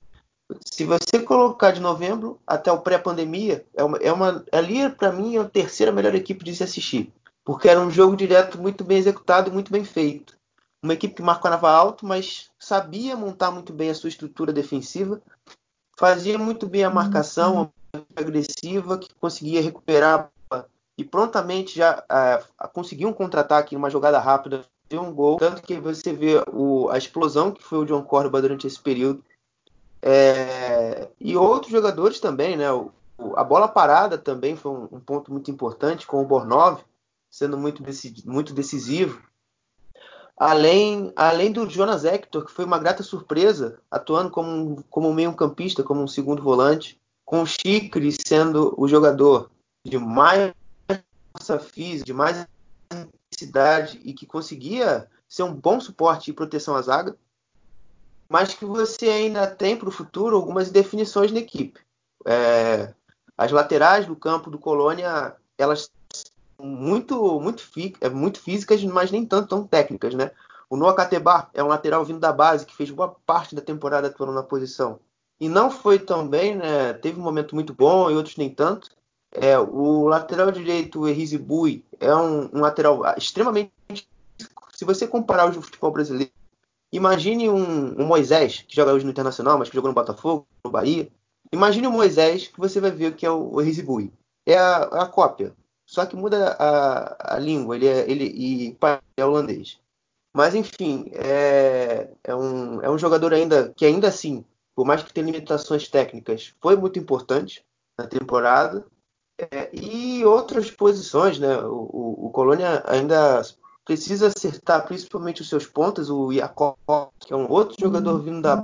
[SPEAKER 2] Se você colocar de novembro até o pré-pandemia, é uma, é uma, ali para mim é a terceira melhor equipe de se assistir. Porque era um jogo direto muito bem executado e muito bem feito. Uma equipe que marcava alto, mas sabia montar muito bem a sua estrutura defensiva, fazia muito bem a marcação uhum. agressiva, que conseguia recuperar e prontamente já uh, conseguia um contra-ataque, uma jogada rápida, deu um gol. Tanto que você vê o, a explosão que foi o John Cordoba durante esse período. É, e outros jogadores também, né? O, a bola parada também foi um, um, ponto muito importante, com o Bornov sendo muito, muito decisivo. Além, além do Jonas Hector, que foi uma grata surpresa, atuando como, como meio-campista, como um segundo volante, com o Chicre sendo o jogador de mais força física, de mais intensidade e que conseguia ser um bom suporte e proteção à zaga, mas que você ainda tem para o futuro algumas definições na equipe. É, as laterais do campo do Colônia, elas são muito, muito, é, muito físicas, mas nem tanto tão técnicas, né? O Noah Kateba é um lateral vindo da base que fez boa parte da temporada atuando na posição. E não foi tão bem, né? Teve um momento muito bom e outros nem tanto. É, o lateral direito, o Erizzi Bui, é um, um, lateral extremamente. Se você comparar o futebol brasileiro, imagine um, um, Moisés, que joga hoje no Internacional, mas que jogou no Botafogo, no Bahia. Imagine o Moisés, que você vai ver que é o, o Erizzi Bui. É a, a, cópia. Só que muda a, a língua, ele é, ele, e é holandês. Mas enfim, é, é, um, é um jogador ainda que ainda assim, por mais que tenha limitações técnicas, foi muito importante na temporada. É, e outras posições, né? O, o, o, Colônia ainda precisa acertar principalmente os seus pontos. O Iacob, que é um outro jogador vindo da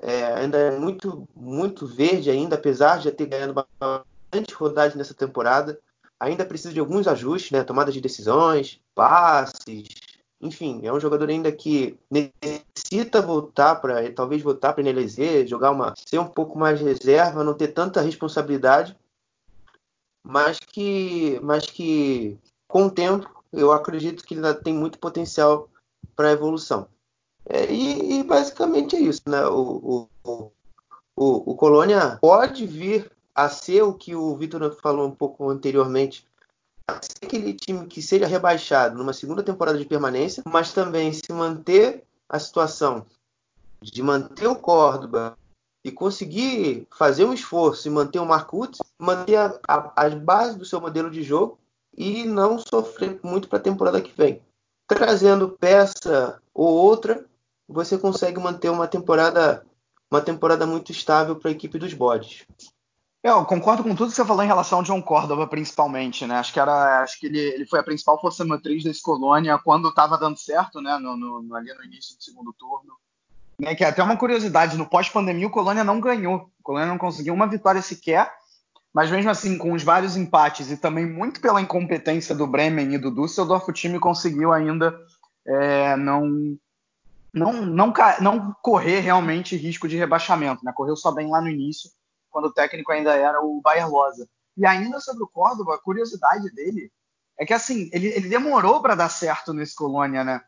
[SPEAKER 2] é, ainda é muito muito verde ainda, apesar de ter ganhado bastante rodagem nessa temporada. Ainda precisa de alguns ajustes, né? Tomada de decisões, passes, enfim, é um jogador ainda que necessita voltar para, talvez voltar para NLZ, jogar uma, ser um pouco mais reserva, não ter tanta responsabilidade, mas que, mas que com o tempo eu acredito que ele ainda tem muito potencial para evolução. É, e, e, basicamente é isso, né? O, o, o, o Colônia pode vir a ser o que o Vitor falou um pouco anteriormente, aquele time que seja rebaixado numa segunda temporada de permanência, mas também se manter a situação de manter o Córdoba e conseguir fazer um esforço e manter o Marcutz, manter a, a, as bases do seu modelo de jogo e não sofrer muito para a temporada que vem. Trazendo peça ou outra, você consegue manter uma temporada uma temporada muito estável para a equipe dos bodes.
[SPEAKER 1] Eu concordo com tudo que você falou em relação ao John Córdoba, principalmente, né? Acho que era, acho que ele, ele foi a principal força motriz da Colônia quando estava dando certo, né? No, no, ali no início do segundo turno. Né? Que é até uma curiosidade, no pós-pandemia o Colônia não ganhou. O Colônia não conseguiu uma vitória sequer, mas mesmo assim, com os vários empates e também muito pela incompetência do Bremen e do Düsseldorf, o time conseguiu ainda é, não, não, não, não correr realmente risco de rebaixamento, né? Correu só bem lá no início quando o técnico ainda era o Bayer Loza. E ainda sobre o Córdoba, a curiosidade dele é que assim, ele, ele demorou para dar certo nesse Colônia, né?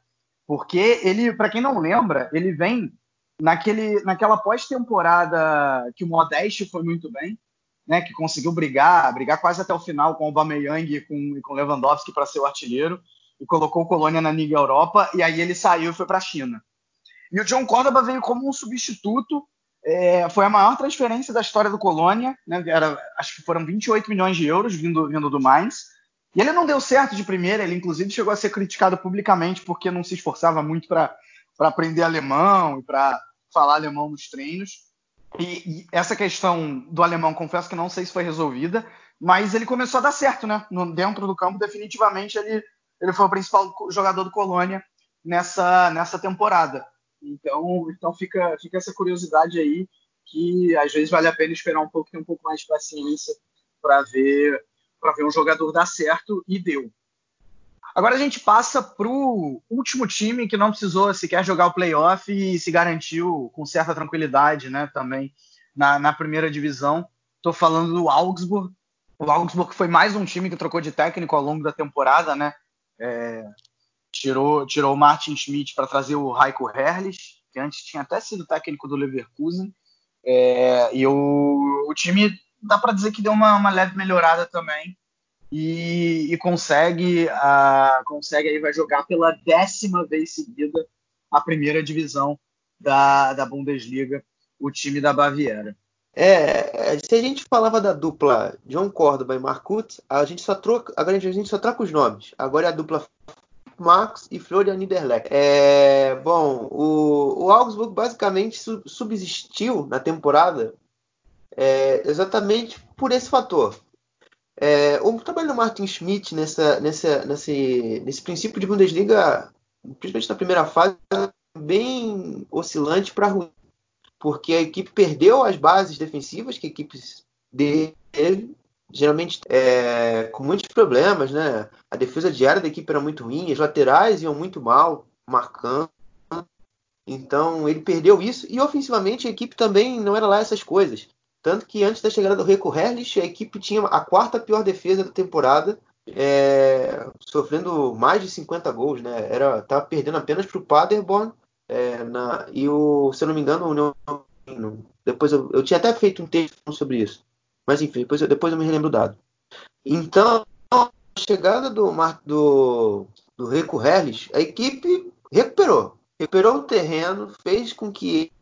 [SPEAKER 1] Porque ele, para quem não lembra, ele vem naquele, naquela pós-temporada que o Modeste foi muito bem, né? Que conseguiu brigar, brigar quase até o final com o Aubameyang e com, com Lewandowski para ser o artilheiro e colocou o Colônia na Liga Europa e aí ele saiu e foi para a China. E o John Córdoba veio como um substituto é, foi a maior transferência da história do Colônia, né? Era, acho que foram 28 milhões de euros vindo, vindo do Mainz. E ele não deu certo de primeira, ele inclusive chegou a ser criticado publicamente porque não se esforçava muito para aprender alemão e para falar alemão nos treinos. E, e, essa questão do alemão, confesso que não sei se foi resolvida, mas ele começou a dar certo, né? No, dentro do campo, definitivamente ele, ele foi o principal jogador do Colônia nessa, nessa temporada. Então, então fica, fica essa curiosidade aí que às vezes vale a pena esperar um pouco, ter um pouco mais de paciência para ver para ver um jogador dar certo e deu. Agora a gente passa para o último time que não precisou sequer jogar o playoff e se garantiu com certa tranquilidade, né? Também na, na primeira divisão. Estou falando do Augsburg. O Augsburg foi mais um time que trocou de técnico ao longo da temporada, né? É, tirou, tirou o Martin Schmidt para trazer o Heiko Herrlich, que antes tinha até sido técnico do Leverkusen. É, e o, o, time dá para dizer que deu uma, uma, leve melhorada também. E, e consegue, a, consegue aí vai jogar pela décima vez seguida a primeira divisão da, da Bundesliga, o time da Baviera.
[SPEAKER 2] É, se a gente falava da dupla John Córdoba e Marcut, a gente só troca, agora a gente só troca os nomes. Agora é a dupla Marx e Florian Niederlechner. É, bom, o, o Augsburg basicamente subsistiu na temporada é, exatamente por esse fator. É, o trabalho do Martin Schmidt nessa, nessa, nesse, nesse princípio de Bundesliga, principalmente na primeira fase, é bem oscilante para ruim. porque a equipe perdeu as bases defensivas que a equipe teve, geralmente é, com muitos problemas, né? A defesa diária da equipe era muito ruim, as laterais iam muito mal, marcando. Então ele perdeu isso e ofensivamente a equipe também não era lá essas coisas. Tanto que antes da chegada do Rico Herlich, a equipe tinha a quarta pior defesa da temporada, é, sofrendo mais de 50 gols, né? Era tava perdendo apenas para o Paderborn é, na, e o, se eu não me engano, o União depois eu, eu, tinha até feito um texto sobre isso, mas enfim, depois eu, depois eu me relembro o dado. Então, a chegada do do, do Rico Herlich, a equipe recuperou, recuperou o terreno, fez com que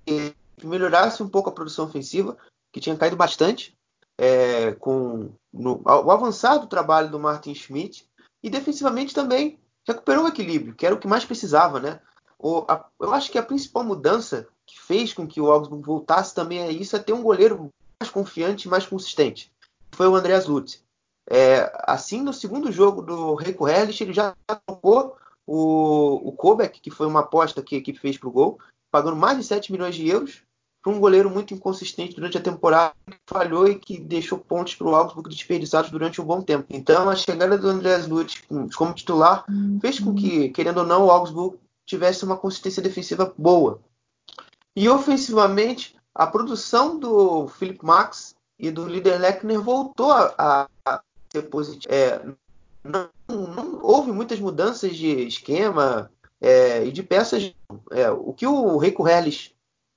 [SPEAKER 2] melhorasse um pouco a produção ofensiva, que tinha caído bastante é, com no, o avançado trabalho do Martin Schmidt e defensivamente também recuperou o equilíbrio, que era o que mais precisava, né? O, a, eu acho que a principal mudança que fez com que o Augsburg voltasse também a isso é ter um goleiro mais confiante mais consistente. Foi o Andreas Lutz. É, assim, no segundo jogo do Rico Herrlich, ele já tocou o, o que foi uma aposta que a equipe fez para o gol, pagando mais de 7 milhões de euros para um goleiro muito inconsistente durante a temporada, que falhou e que deixou pontos para o Augsburg desperdiçados durante um bom tempo. Então, a chegada do Andreas Lutz como titular fez com que, querendo ou não, o Augsburg tivesse uma consistência defensiva boa. E ofensivamente, a produção do Philip Max e do líder Leckner voltou a, a ser positiva. É, não, não, houve muitas mudanças de esquema é, e de peças. É, o que o Rico Hellis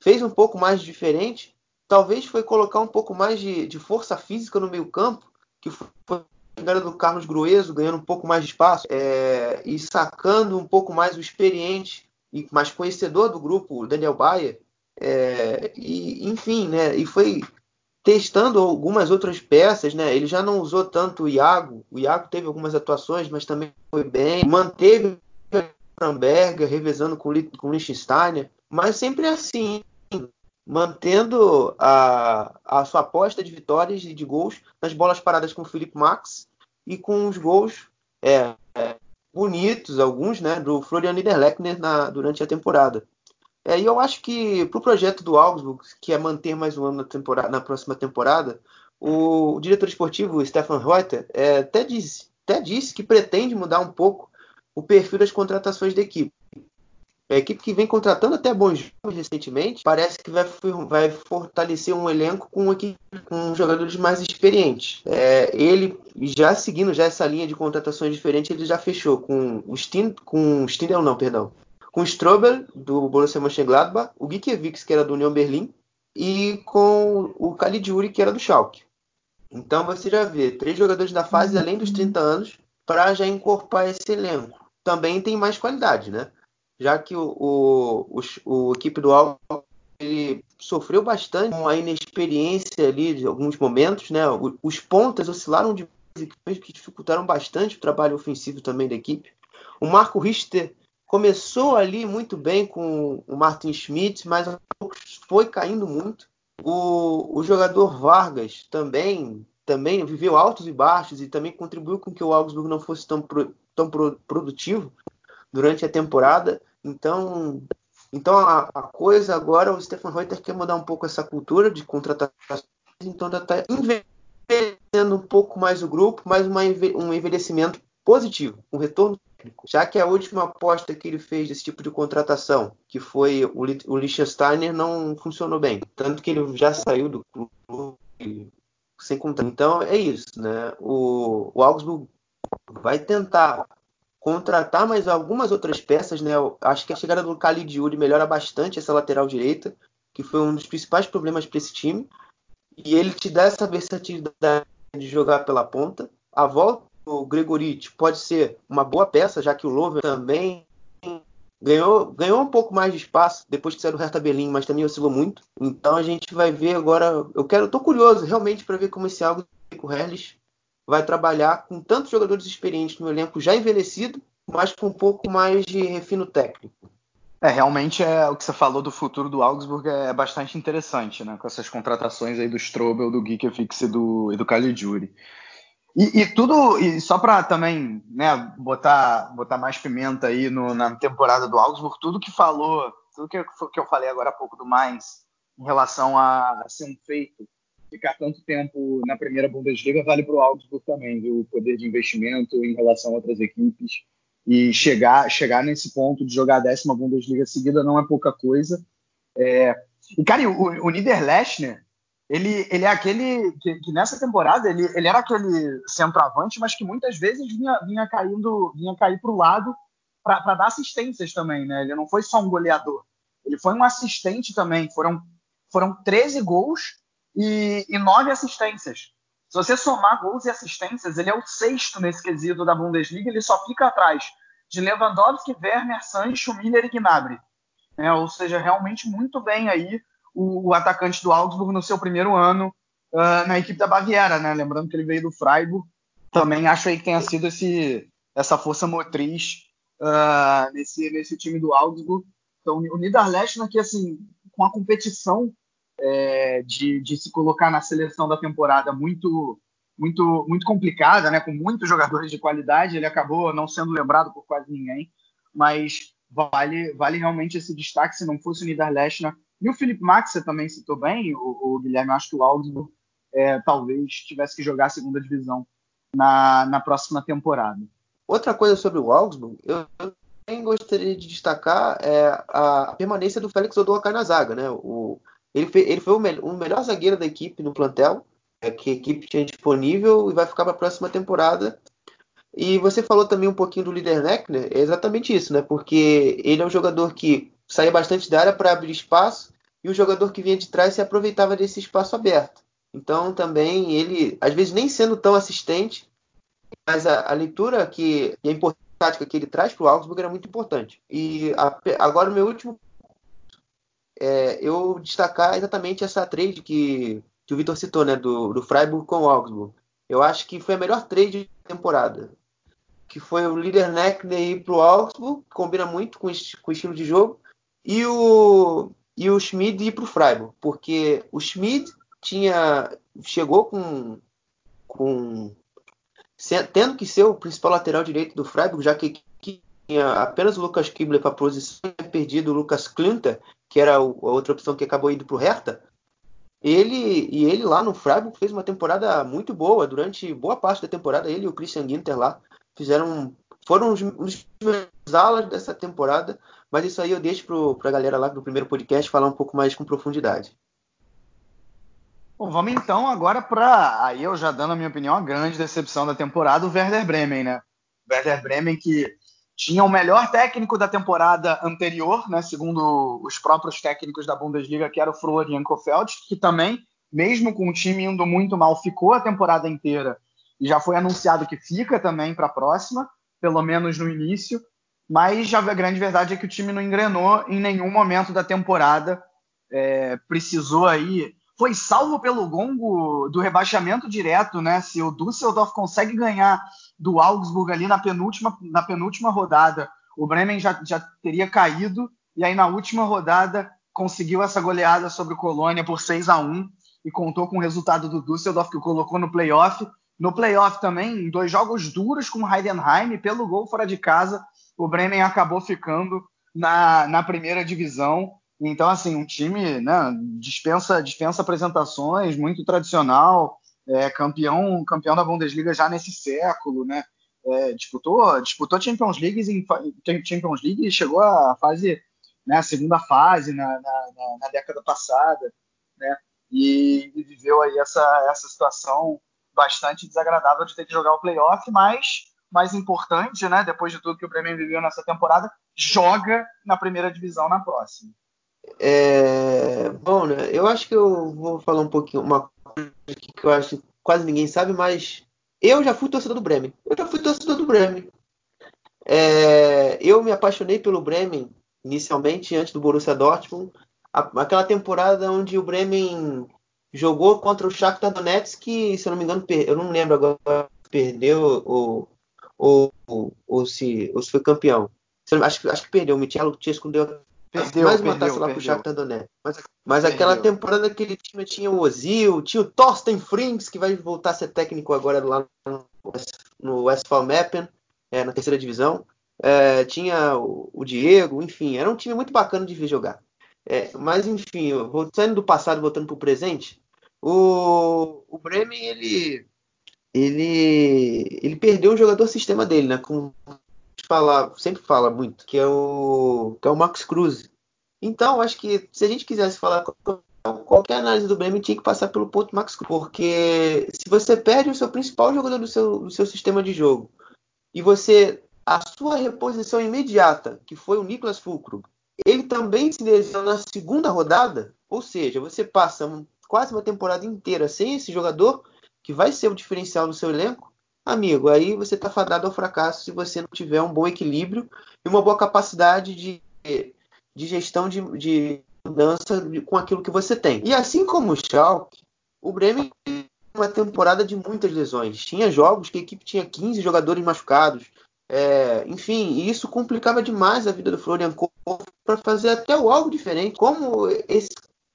[SPEAKER 2] fez um pouco mais diferente, talvez foi colocar um pouco mais de, de força física no meio campo, que foi a chegada do Carlos Grueso, ganhando um pouco mais de espaço, é, e sacando um pouco mais o experiente e mais conhecedor do grupo, Daniel Baia, é, e, enfim, né, e foi testando algumas outras peças, né? Ele já não usou tanto o Iago. O Iago teve algumas atuações, mas também foi bem. Manteve o Framberger revezando com, com o Liechtenstein, mas sempre assim, mantendo a, a sua aposta de vitórias e de gols nas bolas paradas com o Felipe Max e com os gols é, é, bonitos, alguns, né, do Florian Niederlechner na, durante a temporada. É, e eu acho que para o projeto do Augsburg, que é manter mais um ano na, temporada, na próxima temporada, o, o diretor esportivo Stefan Reuter é, até, disse, até disse que pretende mudar um pouco o perfil das contratações da equipe. A equipe que vem contratando até bons jogos recentemente parece que vai, vai fortalecer um elenco com, com jogadores mais experientes. É, ele já seguindo já essa linha de contratações diferentes, ele já fechou com o Stin, com Stindel não, perdão, com o Strobel do Borussia Mönchengladbach, o Gikiewicz que era do União Berlim e com o Caligiuri que era do Schalke. Então você já vê três jogadores da fase além dos 30 anos para já incorporar esse elenco. Também tem mais qualidade, né? Já que o, o, o, o equipe do Alves ele sofreu bastante com a inexperiência ali de alguns momentos, né? Os pontas oscilaram de que dificultaram bastante o trabalho ofensivo também da equipe. O Marco Richter começou ali muito bem com o Martin Schmidt, mas foi caindo muito. O, o jogador Vargas também também viveu altos e baixos e também contribuiu com que o Augsburg não fosse tão, pro, tão pro, produtivo durante a temporada. Então, então a, a coisa agora, o Stefan Reuter quer mudar um pouco essa cultura de contratações, então está envelhecendo um pouco mais o grupo, mais uma, um envelhecimento positivo, um retorno técnico. Já que a última aposta que ele fez desse tipo de contratação, que foi o, o Liechtensteiner, não funcionou bem. Tanto que ele já saiu do clube sem contrato. Então é isso, né? O, o Augsburg vai tentar contratar mais algumas outras peças, né? Eu acho que a chegada do Calidiuri melhora bastante essa lateral direita, que foi um dos principais problemas para esse time. E ele te dá essa versatilidade de jogar pela ponta. A volta do Gregoriti pode ser uma boa peça, já que o Lover também ganhou, ganhou um pouco mais de espaço depois que saiu do Hertha Berlim, mas também oscilou muito. Então a gente vai ver agora. Eu quero, tô curioso realmente para ver como esse algo com o Herles vai trabalhar com tantos jogadores experientes no elenco já envelhecido, mas com um pouco mais de refino técnico.
[SPEAKER 1] É, realmente é o que você falou do futuro do Augsburg é bastante interessante, né? Com essas contratações aí do Strobel, do Giekefix e do, e do Caligiuri. E, e, tudo, e só para também né, botar, botar mais pimenta aí no, na temporada do Augsburg, tudo que falou, tudo que, que eu falei agora há pouco do Mainz em relação a ser um feito ficar tanto tempo na primeira Bundesliga vale para o Augsburg também, viu? O poder de investimento em relação a outras equipes e chegar, chegar nesse ponto de jogar a décima Bundesliga seguida não é pouca coisa. É... E, cara, o, o Niederlechner, ele, ele é aquele que, que, nessa temporada ele, ele era aquele centroavante, mas que muitas vezes vinha, vinha caindo, vinha cair para o lado para dar assistências também, né? Ele não foi só um goleador, ele foi um assistente também. Foram, foram 13 gols e, e nove assistências. Se você somar gols e assistências, ele é o sexto nesse quesito da Bundesliga, ele só fica atrás de Lewandowski, Werner, Sancho, Miller e Gnabry. É, ou seja, realmente muito bem aí o, o, atacante do Augsburg no seu primeiro ano uh, na equipe da Baviera, né? Lembrando que ele veio do Freiburg. Também acho aí que tenha sido esse, essa força motriz uh, nesse, nesse time do Augsburg. Então, o Niederlechner que assim, com a competição é, de, de, se colocar na seleção da temporada muito, muito, muito complicada, né? Com muitos jogadores de qualidade, ele acabou não sendo lembrado por quase ninguém, mas vale, vale realmente esse destaque se não fosse o Niederlechner. E o Felipe Max, também citou bem, o, o Guilherme, acho que o Augsburg é, talvez tivesse que jogar a segunda divisão na, na próxima temporada.
[SPEAKER 2] Outra coisa sobre o Augsburg, eu, também gostaria de destacar é, a permanência do Félix Odoakai na zaga, né? O, ele, ele foi o, me o, melhor zagueiro da equipe no plantel, é, que a equipe tinha disponível e vai ficar para a próxima temporada. E você falou também um pouquinho do líder Neckner, é exatamente isso, né? Porque ele é um jogador que saía bastante da área para abrir espaço e o jogador que vinha de trás se aproveitava desse espaço aberto. Então também ele, às vezes nem sendo tão assistente, mas a, a leitura que e a importância que ele traz para o Augsburg era muito importante. E a, agora o meu último é, eu destacar exatamente essa trade que, que o Vitor citou, né, do, do Freiburg com o Augsburg. Eu acho que foi a melhor trade da temporada. Que foi o líder Neckner ir para o Augsburg, que combina muito com, com o estilo de jogo, e o, e o Schmid ir para o Freiburg, porque o Schmid tinha, chegou com, com tendo que ser o principal lateral direito do Freiburg, já que, que tinha apenas o Lucas Kibler para a posição, perdido o Lucas Klinter, que era a outra opção que acabou indo para o Hertha, ele e ele lá no Freiburg fez uma temporada muito boa durante boa parte da temporada. Ele e o Christian Ginter lá fizeram foram os, os alas dessa temporada, mas isso aí eu deixo para a galera lá do primeiro podcast falar um pouco mais com profundidade.
[SPEAKER 1] Bom, vamos então agora para aí eu já dando a minha opinião a grande decepção da temporada, o Werder Bremen, né? Werder Bremen que tinha o melhor técnico da temporada anterior, né, segundo os próprios técnicos da Bundesliga, que era o Florian Kofeld, que também, mesmo com o time indo muito mal, ficou a temporada inteira e já foi anunciado que fica também para a próxima, pelo menos no início. Mas já a grande verdade é que o time não engrenou em nenhum momento da temporada. É, precisou aí. Foi salvo pelo gongo do rebaixamento direto, né? Se o Düsseldorf consegue ganhar do Augsburg ali na penúltima, na penúltima rodada. O Bremen já, já teria caído, e aí na última rodada conseguiu essa goleada sobre o Colônia por 6 a 1 e contou com o resultado do Düsseldorf, que o colocou no playoff. No playoff também, em dois jogos duros com o Heidenheim, pelo gol fora de casa, o Bremen acabou ficando na, na primeira divisão. Então, assim, um time né, dispensa, dispensa apresentações, muito tradicional, é, campeão, campeão da Bundesliga já nesse século, né? É, disputou, disputou Champions League em Champions League e chegou à fase, né, segunda fase na, na, na década passada, né? E, e, viveu aí essa, essa situação bastante desagradável de ter que jogar o playoff, mas mais importante, né? Depois de tudo que o Bremen viveu nessa temporada, joga na primeira divisão na próxima.
[SPEAKER 2] É, bom, né? Eu acho que eu vou falar um pouquinho, uma que eu acho que quase ninguém sabe, mas eu já fui torcedor do Bremen. Eu já fui torcedor do Bremen. É, eu me apaixonei pelo Bremen inicialmente antes do Borussia Dortmund. aquela temporada onde o Bremen jogou contra o Shakhtar Donetsk, que, se eu não me engano, eu não lembro agora, perdeu ou, ou, ou, se, ou se foi campeão. Acho, acho que perdeu. O Michelo Chesco deu Perdeu, mais uma perdeu, taça lá perdeu. pro Shakhtar Donetsk. Mas, mas aquela temporada aquele time tinha o Ozil, tinha o Thorsten Frings, que vai voltar a ser técnico agora lá no Westphal Mappen, é, na terceira divisão. É, tinha o, o, Diego, enfim, era um time muito bacana de ver jogar. É, mas enfim, saindo do passado, voltando para o presente, o, o Bremen ele, ele, ele perdeu um jogador sistema dele, né? Com falar, sempre fala muito, que é o que é o Max Cruz. Então, acho que se a gente quisesse falar qualquer análise do Bremen tinha que passar pelo ponto Max Cruz, porque se você perde o seu principal jogador do seu, do seu sistema de jogo e você a sua reposição imediata, que foi o Niklas Fulcro, ele também se lesionou na segunda rodada, ou seja, você passa quase uma temporada inteira sem esse jogador, que vai ser o diferencial no seu elenco, amigo, aí você está fadado ao fracasso se você não tiver um bom equilíbrio e uma boa capacidade de, de gestão de, de mudança com aquilo que você tem. E assim como o Schalke, o Bremen uma temporada de muitas lesões. Tinha jogos que a equipe tinha 15 jogadores machucados. É, enfim, isso complicava demais a vida do Florian para fazer até algo diferente. Como esse,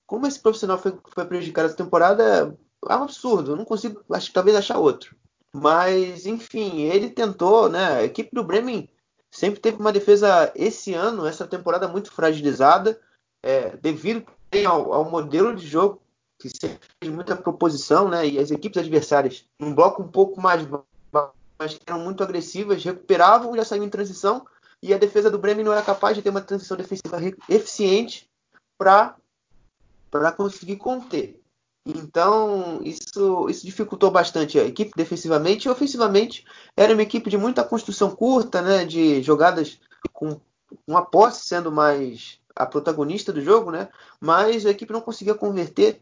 [SPEAKER 2] como esse profissional foi, foi prejudicado essa temporada é um absurdo. Eu não consigo, acho, talvez achar outro. Mas, enfim, ele tentou, né? A equipe do Bremen sempre teve uma defesa esse ano, essa temporada muito fragilizada, é, devido ao, ao, modelo de jogo que sempre fez muita proposição, né? E as equipes adversárias, um bloco um pouco mais mas que eram muito agressivas, recuperavam, já saíam em transição, e a defesa do Bremen não era capaz de ter uma transição defensiva eficiente para conseguir conter. Então, isso, isso dificultou bastante a equipe defensivamente e ofensivamente. Era uma equipe de muita construção curta, né, de jogadas com uma posse sendo mais a protagonista do jogo, né, mas a equipe não conseguia converter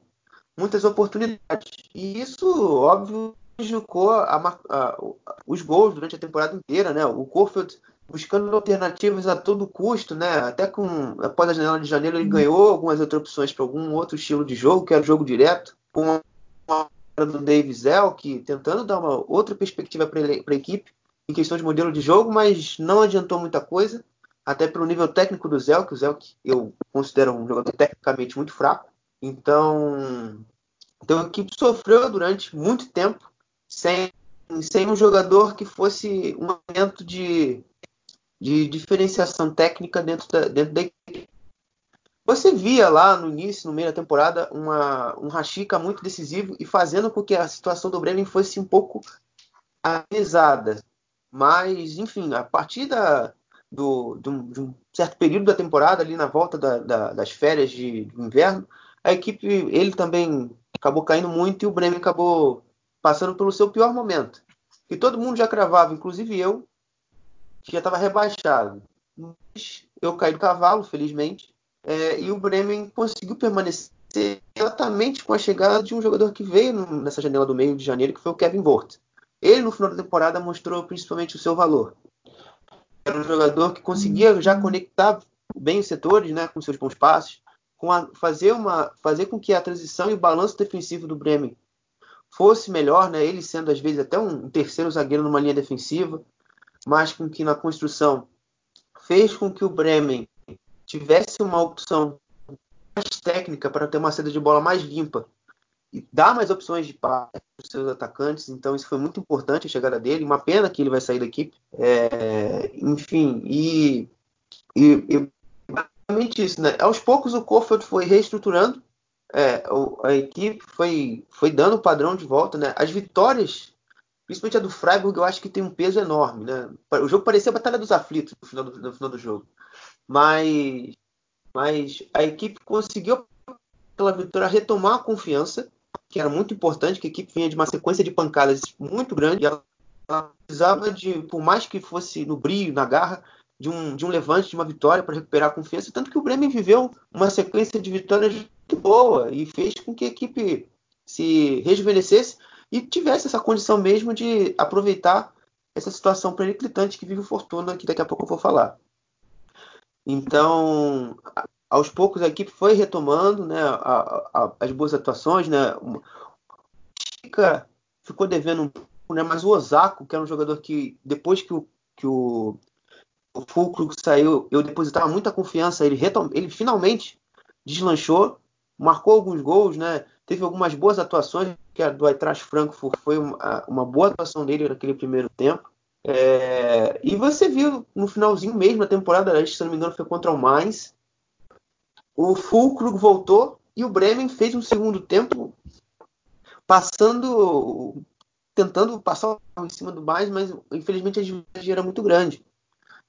[SPEAKER 2] muitas oportunidades. E isso, óbvio, prejudicou a, a, os gols durante a temporada inteira, né? O Corfield buscando alternativas a todo custo, né? Até com após a janela de janeiro ele ganhou algumas outras opções para algum outro estilo de jogo, que era o jogo direto, com a do Davis Elk tentando dar uma outra perspectiva para a equipe em questão de modelo de jogo, mas não adiantou muita coisa, até pelo nível técnico do Zelk. O Zelk eu considero um jogador tecnicamente muito fraco. Então, então a equipe sofreu durante muito tempo sem, sem um jogador que fosse um momento de, de diferenciação técnica dentro da, dentro da equipe. Você via lá no início, no meio da temporada, uma, um Rashica muito decisivo e fazendo com que a situação do Bremen fosse um pouco amenizada. Mas, enfim, a partir da, do, um, de, um, certo período da temporada, ali na volta da, da, das férias de, de, inverno, a equipe, ele também acabou caindo muito e o Bremen acabou passando pelo seu pior momento. Que todo mundo já cravava, inclusive eu, que já estava rebaixado. Mas eu caí do cavalo, felizmente, é, e o Bremen conseguiu permanecer exatamente com a chegada de um jogador que veio nessa janela do meio de janeiro, que foi o Kevin Bort. Ele, no final da temporada, mostrou principalmente o seu valor. Era um jogador que conseguia já conectar bem os setores, né, com seus bons passos, com a, fazer, uma, fazer com que a transição e o balanço defensivo do Bremen fosse melhor, né? ele sendo às vezes até um terceiro zagueiro numa linha defensiva, mas com que na construção fez com que o Bremen tivesse uma opção mais técnica para ter uma saída de bola mais limpa e dar mais opções de passe para os seus atacantes. Então isso foi muito importante a chegada dele. Uma pena que ele vai sair da equipe. É, enfim, e, e, e basicamente isso, né? Aos poucos o Kofeld foi reestruturando é, a equipe foi, foi dando o padrão de volta, né? As vitórias, principalmente a do Freiburg, eu acho que tem um peso enorme, né? O jogo parecia a Batalha dos Aflitos no final do, no final do jogo. Mas, mas a equipe conseguiu, pela vitória, retomar a confiança, que era muito importante, que a equipe vinha de uma sequência de pancadas muito grande, e ela, precisava de, por mais que fosse no brilho, na garra, de um, de um levante, de uma vitória para recuperar a confiança, tanto que o Bremen viveu uma sequência de vitórias muito boa e fez com que a equipe se rejuvenescesse e tivesse essa condição mesmo de aproveitar essa situação periclitante que vive o Fortuna, que daqui a pouco eu vou falar. Então, aos poucos a equipe foi retomando né, a, a, as boas atuações. Né, Chica ficou devendo um pouco, né, mas o Osako, que era um jogador que depois que o, que o, o Fulcro saiu, eu depositava muita confiança, ele, retom, ele finalmente deslanchou marcou alguns gols, né? Teve algumas boas atuações, que a do Eintracht Frankfurt foi uma, uma boa atuação dele naquele primeiro tempo. É, e você viu no finalzinho mesmo da temporada, se não me engano, foi contra o Mainz. o Fulkrug voltou e o Bremen fez um segundo tempo passando, tentando passar em cima do mais, mas infelizmente a diferença era muito grande.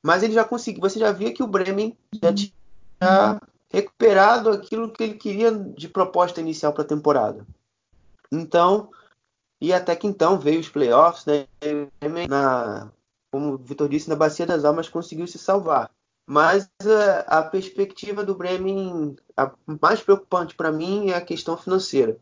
[SPEAKER 2] Mas ele já conseguiu, você já via que o Bremen já tinha recuperado aquilo que ele queria de proposta inicial para a temporada. Então, e até que então veio os playoffs, né? Na, como o Vitor disse, na Bacia das Almas conseguiu se salvar. Mas a, eh, a perspectiva do Bremen, a mais preocupante para mim é a questão financeira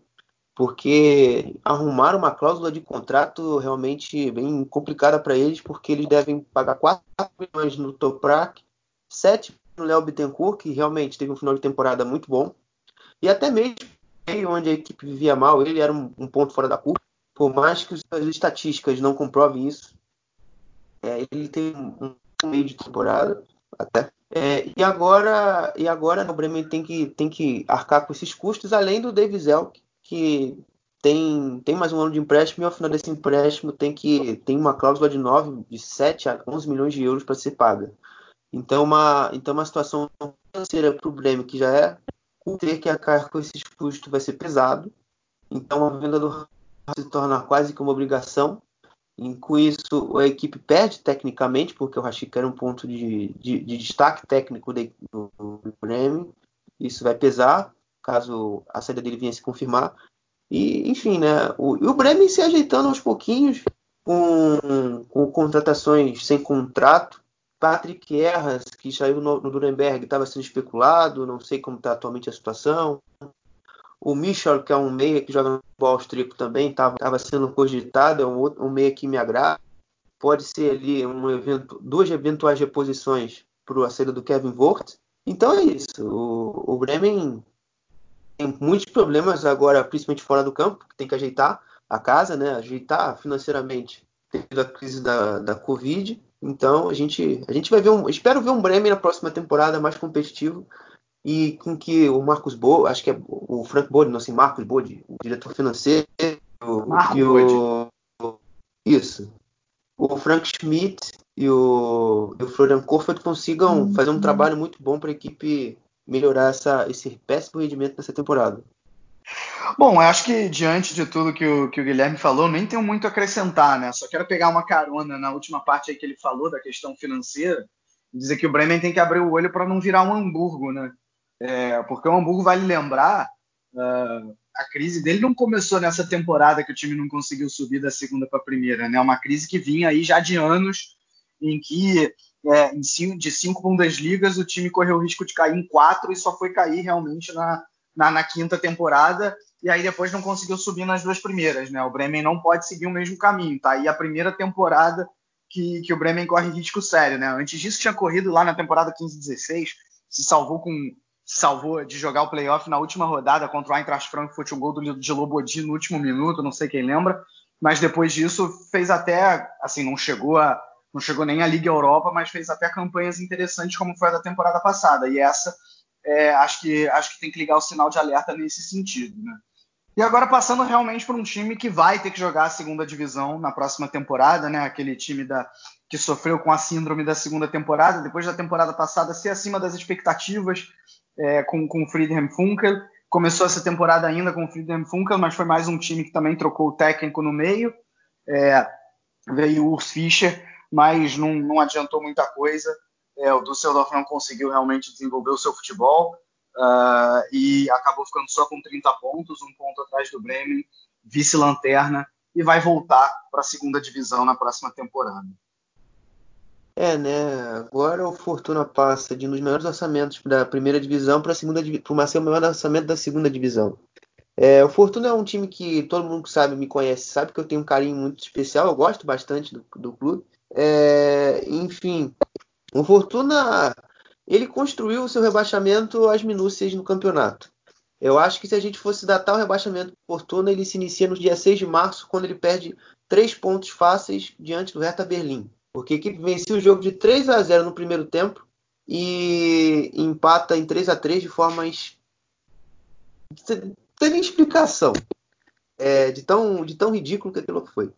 [SPEAKER 2] porque arrumar uma cláusula de contrato realmente bem complicada para eles, porque eles devem pagar 4 milhões no Toprak, 7 no Léo Bittencourt, que realmente teve um final de temporada muito bom, e até mesmo onde a equipe vivia mal, ele era um ponto fora da curva, por mais que as estatísticas não comprovem isso, é, ele tem um, meio de temporada até. É, e agora, e agora o Bremen tem que, tem que arcar com esses custos, além do Davis Elk, que tem, tem mais um ano de empréstimo e ao final desse empréstimo tem que tem uma cláusula de 9, de 7 a 11 milhões de euros para ser paga. Então uma, então uma situação financeira para o Grêmio que já é ter que arcar com esses custos vai ser pesado. Então a venda do se torna quase que uma obrigação. E com isso a equipe perde tecnicamente, porque o Rashica era um ponto de, de, de destaque técnico do, do Grêmio. Isso vai pesar caso a saída dele venha se confirmar. E, enfim, né? O, o Bremen se ajeitando aos pouquinhos, com, com contratações sem contrato. Patrick Erras, que saiu no, no Nuremberg, estava sendo especulado, não sei como está atualmente a situação. O Michel, que é um meia que joga no futebol austríaco também, estava sendo cogitado, é um, um meia que me agrada. Pode ser ali um evento, duas eventuais reposições para a saída do Kevin Vogt. Então é isso. O, o Bremen tem muitos problemas agora, principalmente fora do campo, que tem que ajeitar a casa, né? Ajeitar financeiramente devido à crise da, da Covid. Então a gente, a gente vai ver um. Espero ver um Bremen na próxima temporada mais competitivo e com que o Marcos Bo, acho que é o Frank Bode, não sei, Marcos Bode, o diretor financeiro,
[SPEAKER 1] Marco
[SPEAKER 2] e o, isso, o Frank Schmidt e o, e o Florian Korfeld consigam uhum. fazer um trabalho muito bom para a equipe melhorar essa, esse péssimo rendimento nessa temporada.
[SPEAKER 1] Bom, eu acho que diante de tudo que o, que o Guilherme falou, nem tenho muito a acrescentar, né? Só quero pegar uma carona na última parte aí que ele falou da questão financeira dizer que o Bremen tem que abrir o olho para não virar um Hamburgo, né? É, porque o Hamburgo, vale lembrar, uh, a crise dele não começou nessa temporada que o time não conseguiu subir da segunda para a primeira, né? Uma crise que vinha aí já de anos em que é, em cinco, de cinco Bundesligas, o time correu o risco de cair em quatro e só foi cair realmente na, na, na, quinta temporada. E aí depois não conseguiu subir nas duas primeiras, né? O Bremen não pode seguir o mesmo caminho, tá? E a primeira temporada que, que o Bremen corre risco sério, né? Antes disso tinha corrido lá na temporada 15-16, se salvou com salvou de jogar o playoff na última rodada contra o Eintracht Frankfurt, um gol do, de Lobodi no último minuto, não sei quem lembra. Mas depois disso fez até, assim, não chegou a não chegou nem à Liga Europa, mas fez até campanhas interessantes como foi a da temporada passada. E essa é, acho, que, acho que tem que ligar o sinal de alerta nesse sentido. Né? E agora passando realmente para um time que vai ter que jogar a segunda divisão na próxima temporada, né? Aquele time da, que sofreu com a síndrome da segunda temporada, depois da temporada passada ser acima das expectativas é, com, com o Friedhelm Funkel. Começou essa temporada ainda com o Friedhelm Funkel, mas foi mais um time que também trocou o técnico no meio. É, veio o Urs Fischer mas não, não adiantou muita coisa. É, o Düsseldorf não conseguiu realmente desenvolver o seu futebol uh, e acabou ficando só com 30 pontos, um ponto atrás do Bremen, vice-lanterna, e vai voltar para a segunda divisão na próxima temporada.
[SPEAKER 2] É, né? Agora o Fortuna passa de um dos maiores orçamentos da primeira divisão para a segunda para o maior orçamento da segunda divisão. É, o Fortuna é um time que todo mundo que sabe me conhece, sabe que eu tenho um carinho muito especial, eu gosto bastante do, do clube. É, enfim, o Fortuna ele construiu o seu rebaixamento às minúcias no campeonato. Eu acho que se a gente fosse datar o rebaixamento do Fortuna, ele se inicia no dia 6 de março, quando ele perde três pontos fáceis diante do Hertha Berlim. Porque a equipe venceu o jogo de 3 a 0 no primeiro tempo e empata em 3 a 3 de formas. Sem explicação. É, de, tão, de tão ridículo que aquilo foi.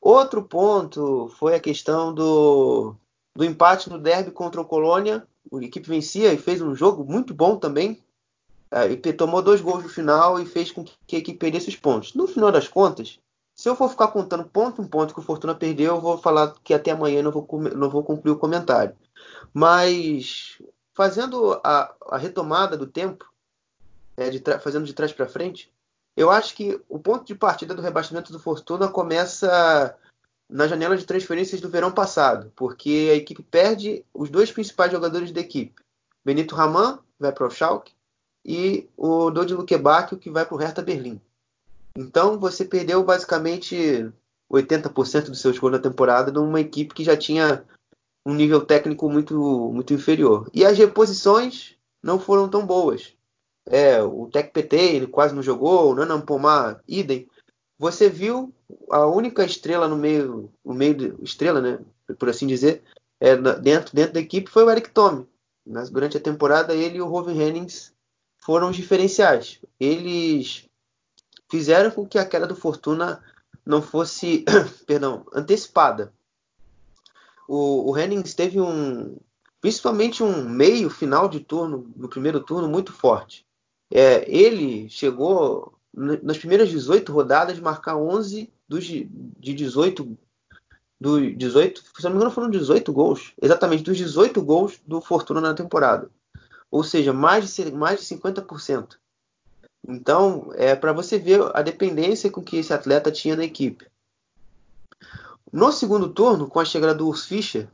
[SPEAKER 2] Outro ponto foi a questão do, do empate no derby contra o Colônia. A equipe vencia e fez um jogo muito bom também. é, tomou dois gols no final e fez com que a equipe perdesse os pontos. No final das contas, se eu for ficar contando ponto em ponto que o Fortuna perdeu, eu vou falar que até amanhã não vou, não vou concluir o comentário. Mas fazendo a, a retomada do tempo, é, de fazendo de trás para frente, eu acho que o ponto de partida do rebaixamento do Fortuna começa na janela de transferências do verão passado, porque a equipe perde os dois principais jogadores da equipe. Benito Raman vai para o Schalke e o Dodi Lukebakio que vai para o Hertha Berlim. Então você perdeu basicamente 80% dos seus gols na temporada numa equipe que já tinha um nível técnico muito, muito inferior. E as reposições não foram tão boas. É, o Tec PT ele quase não jogou, o Nanan Pomar, idem. Você viu a única estrela no meio, no meio de, estrela, né, por assim dizer, é, dentro, dentro da equipe foi o Eric Tome. Mas durante a temporada ele e o Robin Hennings foram os diferenciais. Eles fizeram com que a queda do Fortuna não fosse, perdão, antecipada. O, o Hennings teve um, principalmente um meio final de turno, no primeiro turno, muito forte. É, ele chegou nas primeiras 18 rodadas, marcar 11 dos, de 18 do 18, se não me engano, foram 18 gols, exatamente dos 18 gols do Fortuna na temporada. Ou seja, mais de, mais de 50%. Então, é para você ver a dependência com que esse atleta tinha na equipe. No segundo turno, com a chegada do Urs Fischer,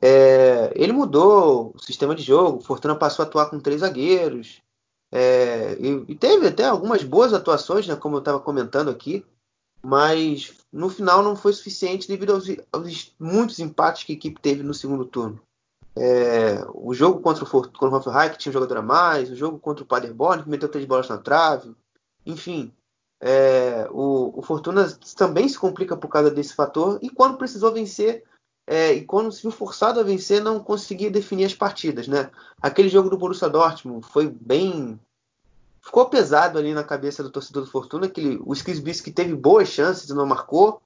[SPEAKER 2] é, ele mudou o sistema de jogo. Fortuna passou a atuar com três zagueiros. É, e, e, teve até algumas boas atuações, né, como eu estava comentando aqui, mas no final não foi suficiente devido aos, aos muitos empates que a equipe teve no segundo turno. É, o jogo contra o, contra o Hoffenheim, que tinha um jogador a mais, o jogo contra o Paderborn, que meteu três bolas na trave, enfim. É, o, o, Fortuna também se complica por causa desse fator, e quando precisou vencer, é, e quando se viu forçado a vencer, não conseguia definir as partidas, né? Aquele jogo do Borussia Dortmund foi bem... Ficou pesado ali na cabeça do torcedor do Fortuna, que o Skisbis que teve boas chances e não marcou.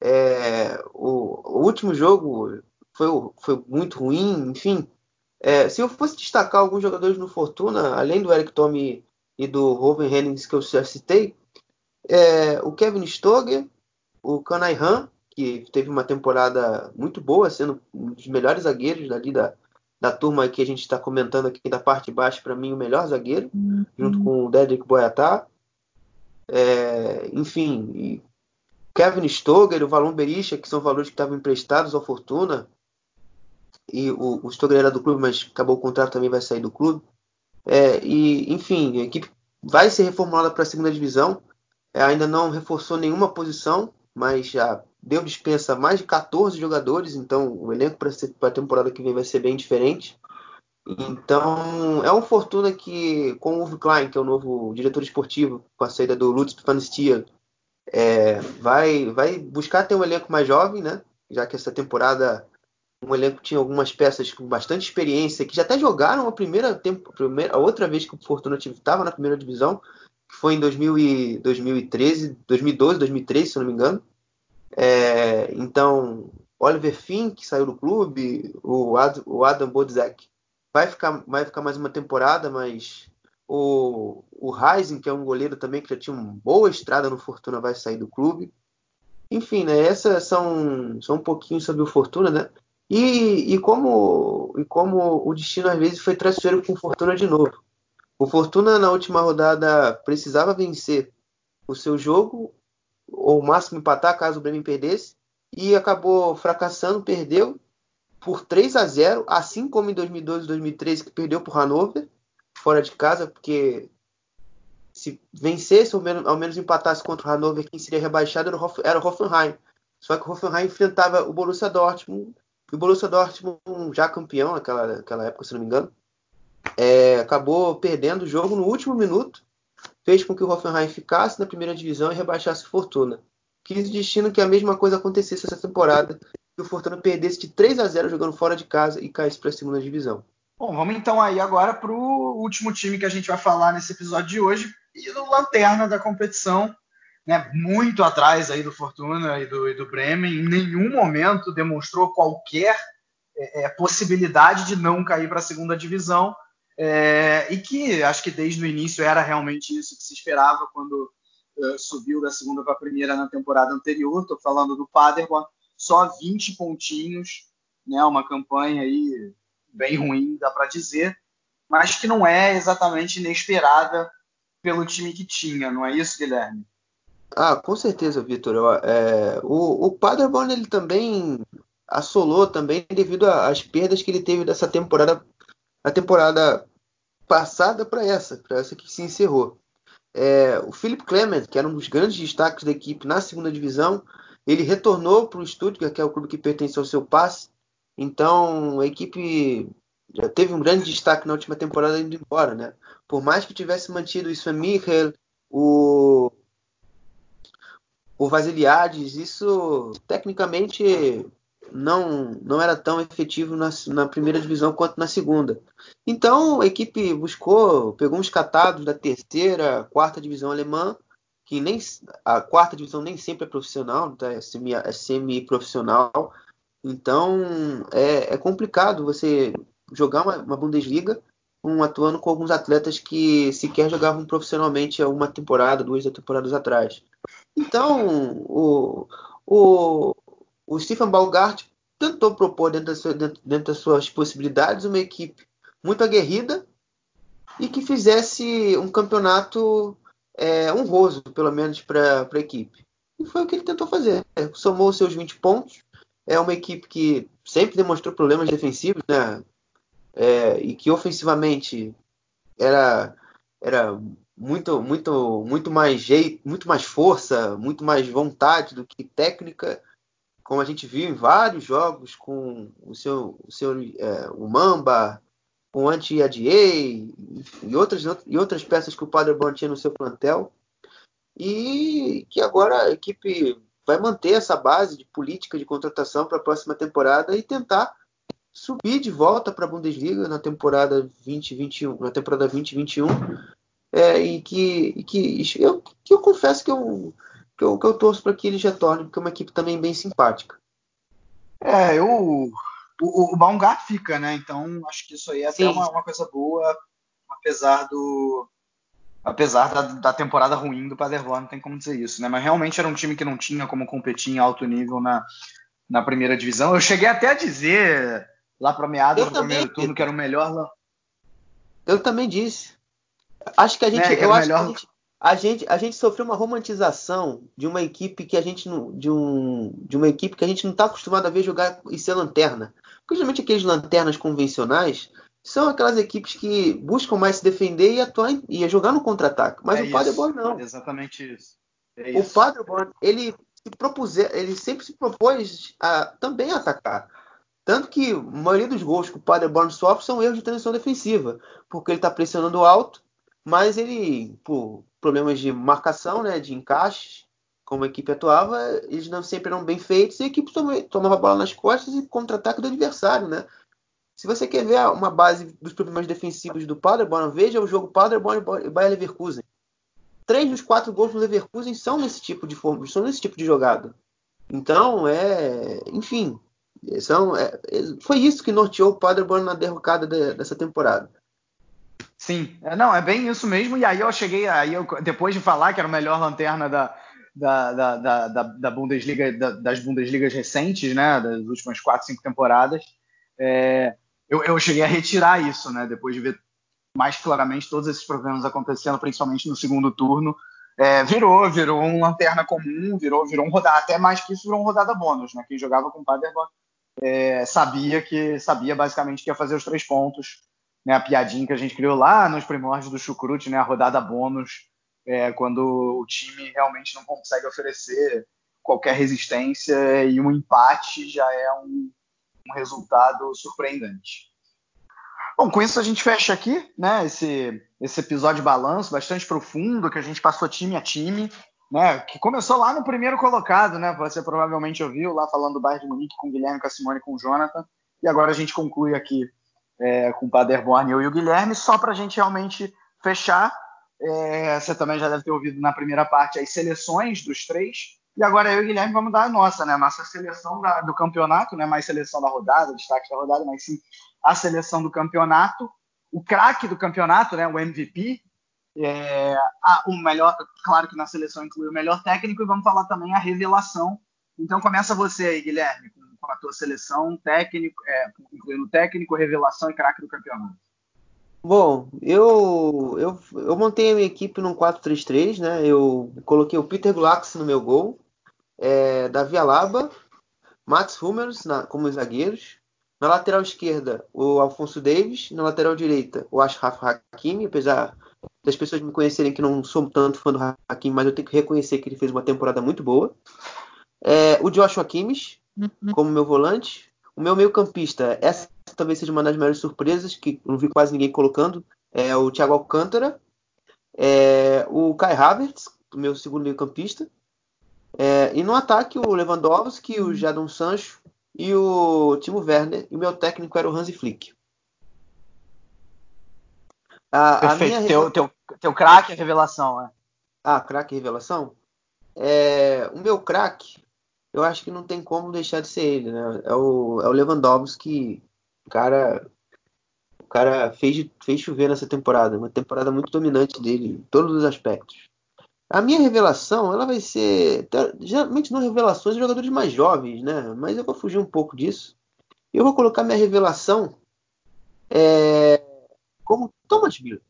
[SPEAKER 2] É, o, o, último jogo foi, foi muito ruim, enfim. É, se eu fosse destacar alguns jogadores no Fortuna, além do Eric Tome e do Roven Hennings que eu já citei, é, o Kevin Stoger, o Kanai Han, que teve uma temporada muito boa, sendo um dos melhores zagueiros ali da, da turma que a gente está comentando aqui da parte de baixo, para mim, o melhor zagueiro, uhum. junto com o Dedrick Boyatá. É, enfim, Kevin Stoger, o Valon Berisha, que são valores que estavam emprestados ao Fortuna, e o, o Stoger era do clube, mas acabou o contrato, também vai sair do clube. É, e, enfim, a equipe vai ser reformulada para a segunda divisão, é, ainda não reforçou nenhuma posição, mas já deu dispensa mais de 14 jogadores, então o elenco para a temporada que vem vai ser bem diferente. Então, é um Fortuna que, com o Uwe Klein, que é o novo diretor esportivo, com a saída do Lutz Van Stier, é, vai, vai buscar ter um elenco mais jovem, né? Já que essa temporada um elenco tinha algumas peças com bastante experiência, que já até jogaram a primeira, tempo, a outra vez que o Fortuna estava na primeira divisão, que foi em 2000 e, 2013, 2012, 2013, se não me engano. É, então, Oliver Finn, que saiu do clube, o, Ad, o Adam Bodzek, vai ficar, vai ficar mais uma temporada, mas o, o Heisen, que é um goleiro também que já tinha uma boa estrada no Fortuna, vai sair do clube. Enfim, né, essas são, são um pouquinho sobre o Fortuna, né? E, e, como, e como o destino às vezes foi traiçoeiro com o Fortuna de novo. O Fortuna na última rodada precisava vencer o seu jogo ou máximo empatar caso o Bremen perdesse, e acabou fracassando, perdeu por 3 a 0, assim como em 2012 e 2013 que perdeu por Hannover, fora de casa, porque se vencesse ou ao menos empatasse contra o Hannover, quem seria rebaixado era o, era o Hoffenheim. Só que o Hoffenheim enfrentava o Borussia Dortmund, e o Borussia Dortmund, já campeão naquela, época, se não me engano, é, acabou perdendo o jogo no último minuto fez com que o Hoffenheim ficasse na primeira divisão e rebaixasse o Fortuna. Quis destino que a mesma coisa acontecesse essa temporada, que o Fortuna perdesse de 3 a 0 jogando fora de casa e caísse para a segunda divisão.
[SPEAKER 1] Bom, vamos então aí agora para o último time que a gente vai falar nesse episódio de hoje e do lanterna da competição, né, muito atrás aí do Fortuna e do, e do Bremen, em nenhum momento demonstrou qualquer é, é possibilidade de não cair para a segunda divisão é, e que acho que desde o início era realmente isso que se esperava quando uh, subiu da segunda para a primeira na temporada anterior. Estou falando do Paderborn, só 20 pontinhos, né, uma campanha aí bem ruim, dá para dizer, mas que não é exatamente inesperada pelo time que tinha, não é isso, Guilherme?
[SPEAKER 2] Ah, com certeza, Vitor. É, o, o Paderborn ele também assolou também devido às perdas que ele teve dessa temporada, a temporada passada para essa, para essa que se encerrou. É, o Philip Clement, que era um dos grandes destaques da equipe na segunda divisão, ele retornou para o Stuttgart, que é o clube que pertence ao seu passe. Então a equipe já teve um grande destaque na última temporada indo embora, né? Por mais que tivesse mantido o Sven Michael, o o Vasiliades, isso tecnicamente não, não era tão efetivo na, na, primeira divisão quanto na segunda. Então a equipe buscou, pegou uns catados da terceira, quarta divisão alemã, que nem a quarta divisão nem sempre é profissional, tá? é, semi, é semi-profissional. Então é, é, complicado você jogar uma, uma Bundesliga um, atuando com alguns atletas que sequer jogavam profissionalmente há uma temporada, duas temporadas atrás. Então, o, o, o Stephen Balgart tentou propor dentro, sua, dentro, dentro das suas possibilidades uma equipe muito aguerrida e que fizesse um campeonato é, honroso, pelo menos para a equipe. E foi o que ele tentou fazer. Somou seus 20 pontos. É uma equipe que sempre demonstrou problemas defensivos, né? É, e que ofensivamente era, era muito, muito, muito mais jeito, muito mais força, muito mais vontade do que técnica, como a gente viu em vários jogos com o seu, o seu é, o Mamba, com o anti-ADA e outras, e outras peças que o Paderborn tinha no seu plantel. E que agora a equipe vai manter essa base de política de contratação para a próxima temporada e tentar subir de volta para a Bundesliga na temporada 2021, na temporada 2021 é, e que, e que, eu, que eu confesso que eu, que eu, que eu torço para que eles retornem, porque é uma equipe também bem simpática.
[SPEAKER 1] É, eu, o, o, Baumgart fica, né? Então acho que isso aí é até uma, uma, coisa boa, apesar do apesar da, da, temporada ruim do Paderborn, não tem como dizer isso, né? Mas realmente era um time que não tinha como competir em alto nível na, na primeira divisão. Eu cheguei até a dizer lá para meados do primeiro turno que era o melhor.
[SPEAKER 2] Eu também disse. Acho que a gente, é, eu acho melhor... que a gente, a gente, a gente sofreu uma romantização de uma equipe que a gente não, de um, de uma equipe que a gente não está acostumado a ver jogar e ser lanterna. Porque geralmente aqueles lanternas convencionais são aquelas equipes que buscam mais se defender e atuar e jogar no contra-ataque. Mas é o Paderborn não.
[SPEAKER 1] É exatamente isso.
[SPEAKER 2] É o Paderborn ele se propuser, ele sempre se propôs a também atacar. Tanto que a maioria dos gols que o Paderborn sofre são erros de transição defensiva, porque ele está pressionando alto mas ele, por problemas de marcação, né, de encaixe, como a equipe atuava, eles não sempre eram bem feitos e a equipe tomava a bola nas costas e contra-ataque do adversário, né? Se você quer ver uma base dos problemas defensivos do Paderborn, veja o jogo Paderborn e Bayer Leverkusen. Três dos quatro gols do Leverkusen são nesse tipo de forma, são nesse tipo de jogada. Então, é, enfim, são, é, foi isso que norteou o Paderborn na derrocada de, dessa temporada.
[SPEAKER 1] Sim, é, não, é bem isso mesmo. E aí eu cheguei, aí eu, depois de falar que era o melhor lanterna da, da, da, da, da Bundesliga, da, das Bundesligas recentes, né, das últimas quatro, cinco temporadas, é, eu, eu cheguei a retirar isso, né, depois de ver mais claramente todos esses problemas acontecendo, principalmente no segundo turno. É, virou, virou um lanterna comum, virou, virou um rodada, até mais que isso, virou um rodada bônus, né? Quem jogava com o Paderborn é, sabia que sabia basicamente que ia fazer os três pontos né, a piadinha que a gente criou lá nos primórdios do Chucrute, né, a rodada bônus, é, quando o time realmente não consegue oferecer qualquer resistência e um empate já é um, um resultado surpreendente. Bom, com isso a gente fecha aqui, né, esse, esse episódio de balanço bastante profundo, que a gente passou time a time, né, que começou lá no primeiro colocado, né, você provavelmente ouviu lá falando do Bayern de Munique com o Guilherme, com a Simone com o Jonathan, e agora a gente conclui aqui é, com o Paderborn, eu e o Guilherme, só para a gente realmente fechar. É, você também já deve ter ouvido na primeira parte as seleções dos três. E agora eu e o Guilherme vamos dar a nossa, né? A nossa seleção da, do campeonato, não é mais seleção da rodada, destaque da rodada, mas sim a seleção do campeonato. o craque do campeonato, né, o MVP, é, a, o melhor, claro que na seleção inclui o melhor técnico, e vamos falar também a revelação. Então começa você aí, Guilherme, a tua seleção, técnico, é, incluindo técnico, revelação e craque do campeonato.
[SPEAKER 2] Bom, eu, eu, eu montei a minha equipe num 4-3-3, né? Eu coloquei o Peter Gulax no meu gol, é, Davi Alaba, Mats Hummels na, como zagueiros, na lateral esquerda o Alfonso Davis, na lateral direita o Ashraf Hakimi, apesar das pessoas me conhecerem que não sou tanto fã do Hakimi, mas eu tenho que reconhecer que ele fez uma temporada muito boa. É, o Joshua Kimmich. Como meu volante, o meu meio campista, essa talvez seja uma das maiores surpresas, que não vi quase ninguém colocando, é o Thiago Alcântara, é, o Kai Havertz, o meu segundo meio campista, é, e no ataque o Lewandowski, o Jadon Sancho e o Timo Werner, e o meu técnico era o Hansi Flick.
[SPEAKER 1] A, Perfeito, a minha... teu, teu, teu craque é revelação, é?
[SPEAKER 2] Ah, craque revelação? É, o meu craque, eu acho que não tem como deixar de ser ele, né? É o, é o Lewandowski, o cara, o cara fez, fez chover nessa temporada, uma temporada muito dominante dele em todos os aspectos. A minha revelação, ela vai ser, geralmente não revelações de jogadores mais jovens, né? Mas eu vou fugir um pouco disso. Eu vou colocar minha revelação é, como Thomas Miller.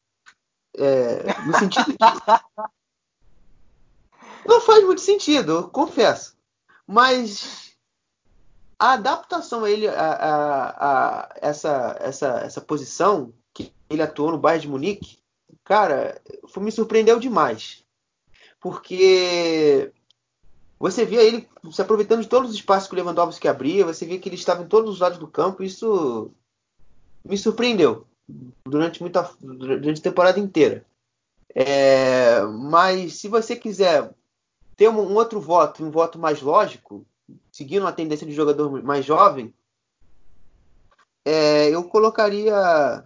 [SPEAKER 2] É, no sentido que não faz muito sentido, confesso. Mas a adaptação a ele a, a, a, essa, essa, essa posição que ele atuou no Bayern de Munique, cara, foi, me surpreendeu demais. Porque você via ele se aproveitando de todos os espaços que o Lewandowski abria, você via que ele estava em todos os lados do campo, isso me surpreendeu durante, muita, durante a temporada inteira. É, mas se você quiser ter um, um outro voto, um voto mais lógico, seguindo a tendência de jogador mais jovem, é, eu colocaria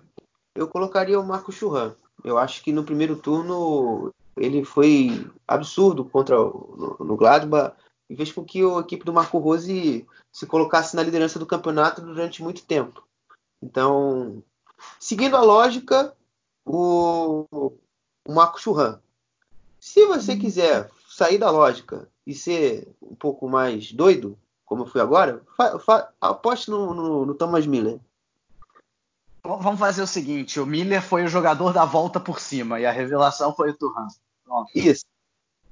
[SPEAKER 2] eu colocaria o Marco Churran. Eu acho que no primeiro turno ele foi absurdo contra o no, no Gladbach e fez com que a equipe do Marco Rose se colocasse na liderança do campeonato durante muito tempo. Então, seguindo a lógica, o, o Marco Churran. Se você quiser sair da lógica e ser um pouco mais doido, como eu fui agora, aposte no, no, no, Thomas Miller.
[SPEAKER 1] Vamos fazer o seguinte: o Miller foi o jogador da volta por cima e a revelação foi o Turhan.
[SPEAKER 2] Isso.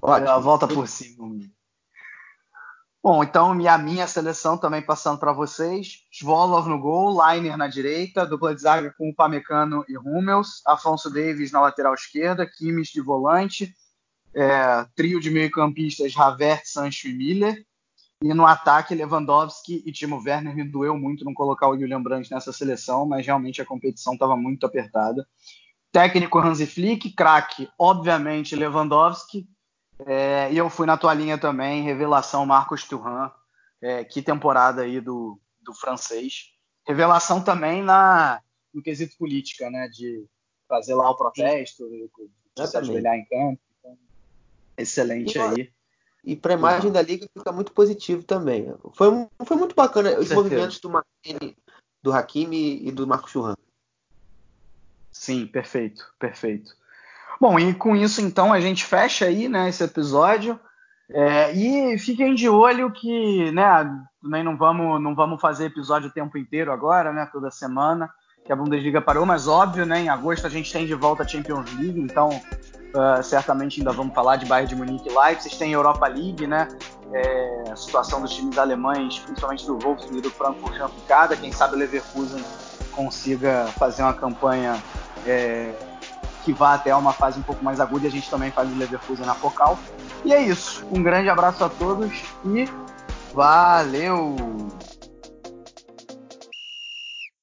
[SPEAKER 1] Ótimo. A volta por cima. Bom, então minha, minha seleção também passando para vocês. Svolov no gol, Liner na direita, dupla de zaga com o Pamecano e Hummels, Afonso Davis na lateral esquerda, Kimmich de volante, é, trio de meio-campistas Havertz, Sancho e Miller. E no ataque, Lewandowski e Timo Werner. Me doeu muito não colocar o Julian Brandt nessa seleção, mas realmente a competição estava muito apertada. Técnico Hansi Flick, craque, obviamente, Lewandowski. É, e eu fui na tua linha também, revelação Marcos Thuram. É, que temporada aí do, do francês. Revelação também na, no quesito política, né? De fazer lá o protesto, de se ajoelhar em campo. Excelente e, aí.
[SPEAKER 2] E para a imagem uhum. da liga fica muito positivo também. Foi, foi muito bacana Com os certeza. movimentos do Martini, do Hakimi e do Marco Churran.
[SPEAKER 1] Sim, perfeito, perfeito. Bom, e com isso então a gente fecha aí né, esse episódio. É, e fiquem de olho que, né, também não vamos, não vamos fazer episódio o tempo inteiro agora, né, toda semana, que a Bundesliga parou, mas óbvio, né, em agosto a gente tem de volta a Champions League, então Uh, certamente ainda vamos falar de Bayern de Munique e Leipzig. Tem Europa League, né? É, a situação dos times alemães, principalmente do Wolfsburg e do Frankfurt complicada. Quem sabe o Leverkusen consiga fazer uma campanha é, que vá até uma fase um pouco mais aguda e a gente também faz o Leverkusen na focal. E é isso. Um grande abraço a todos e valeu!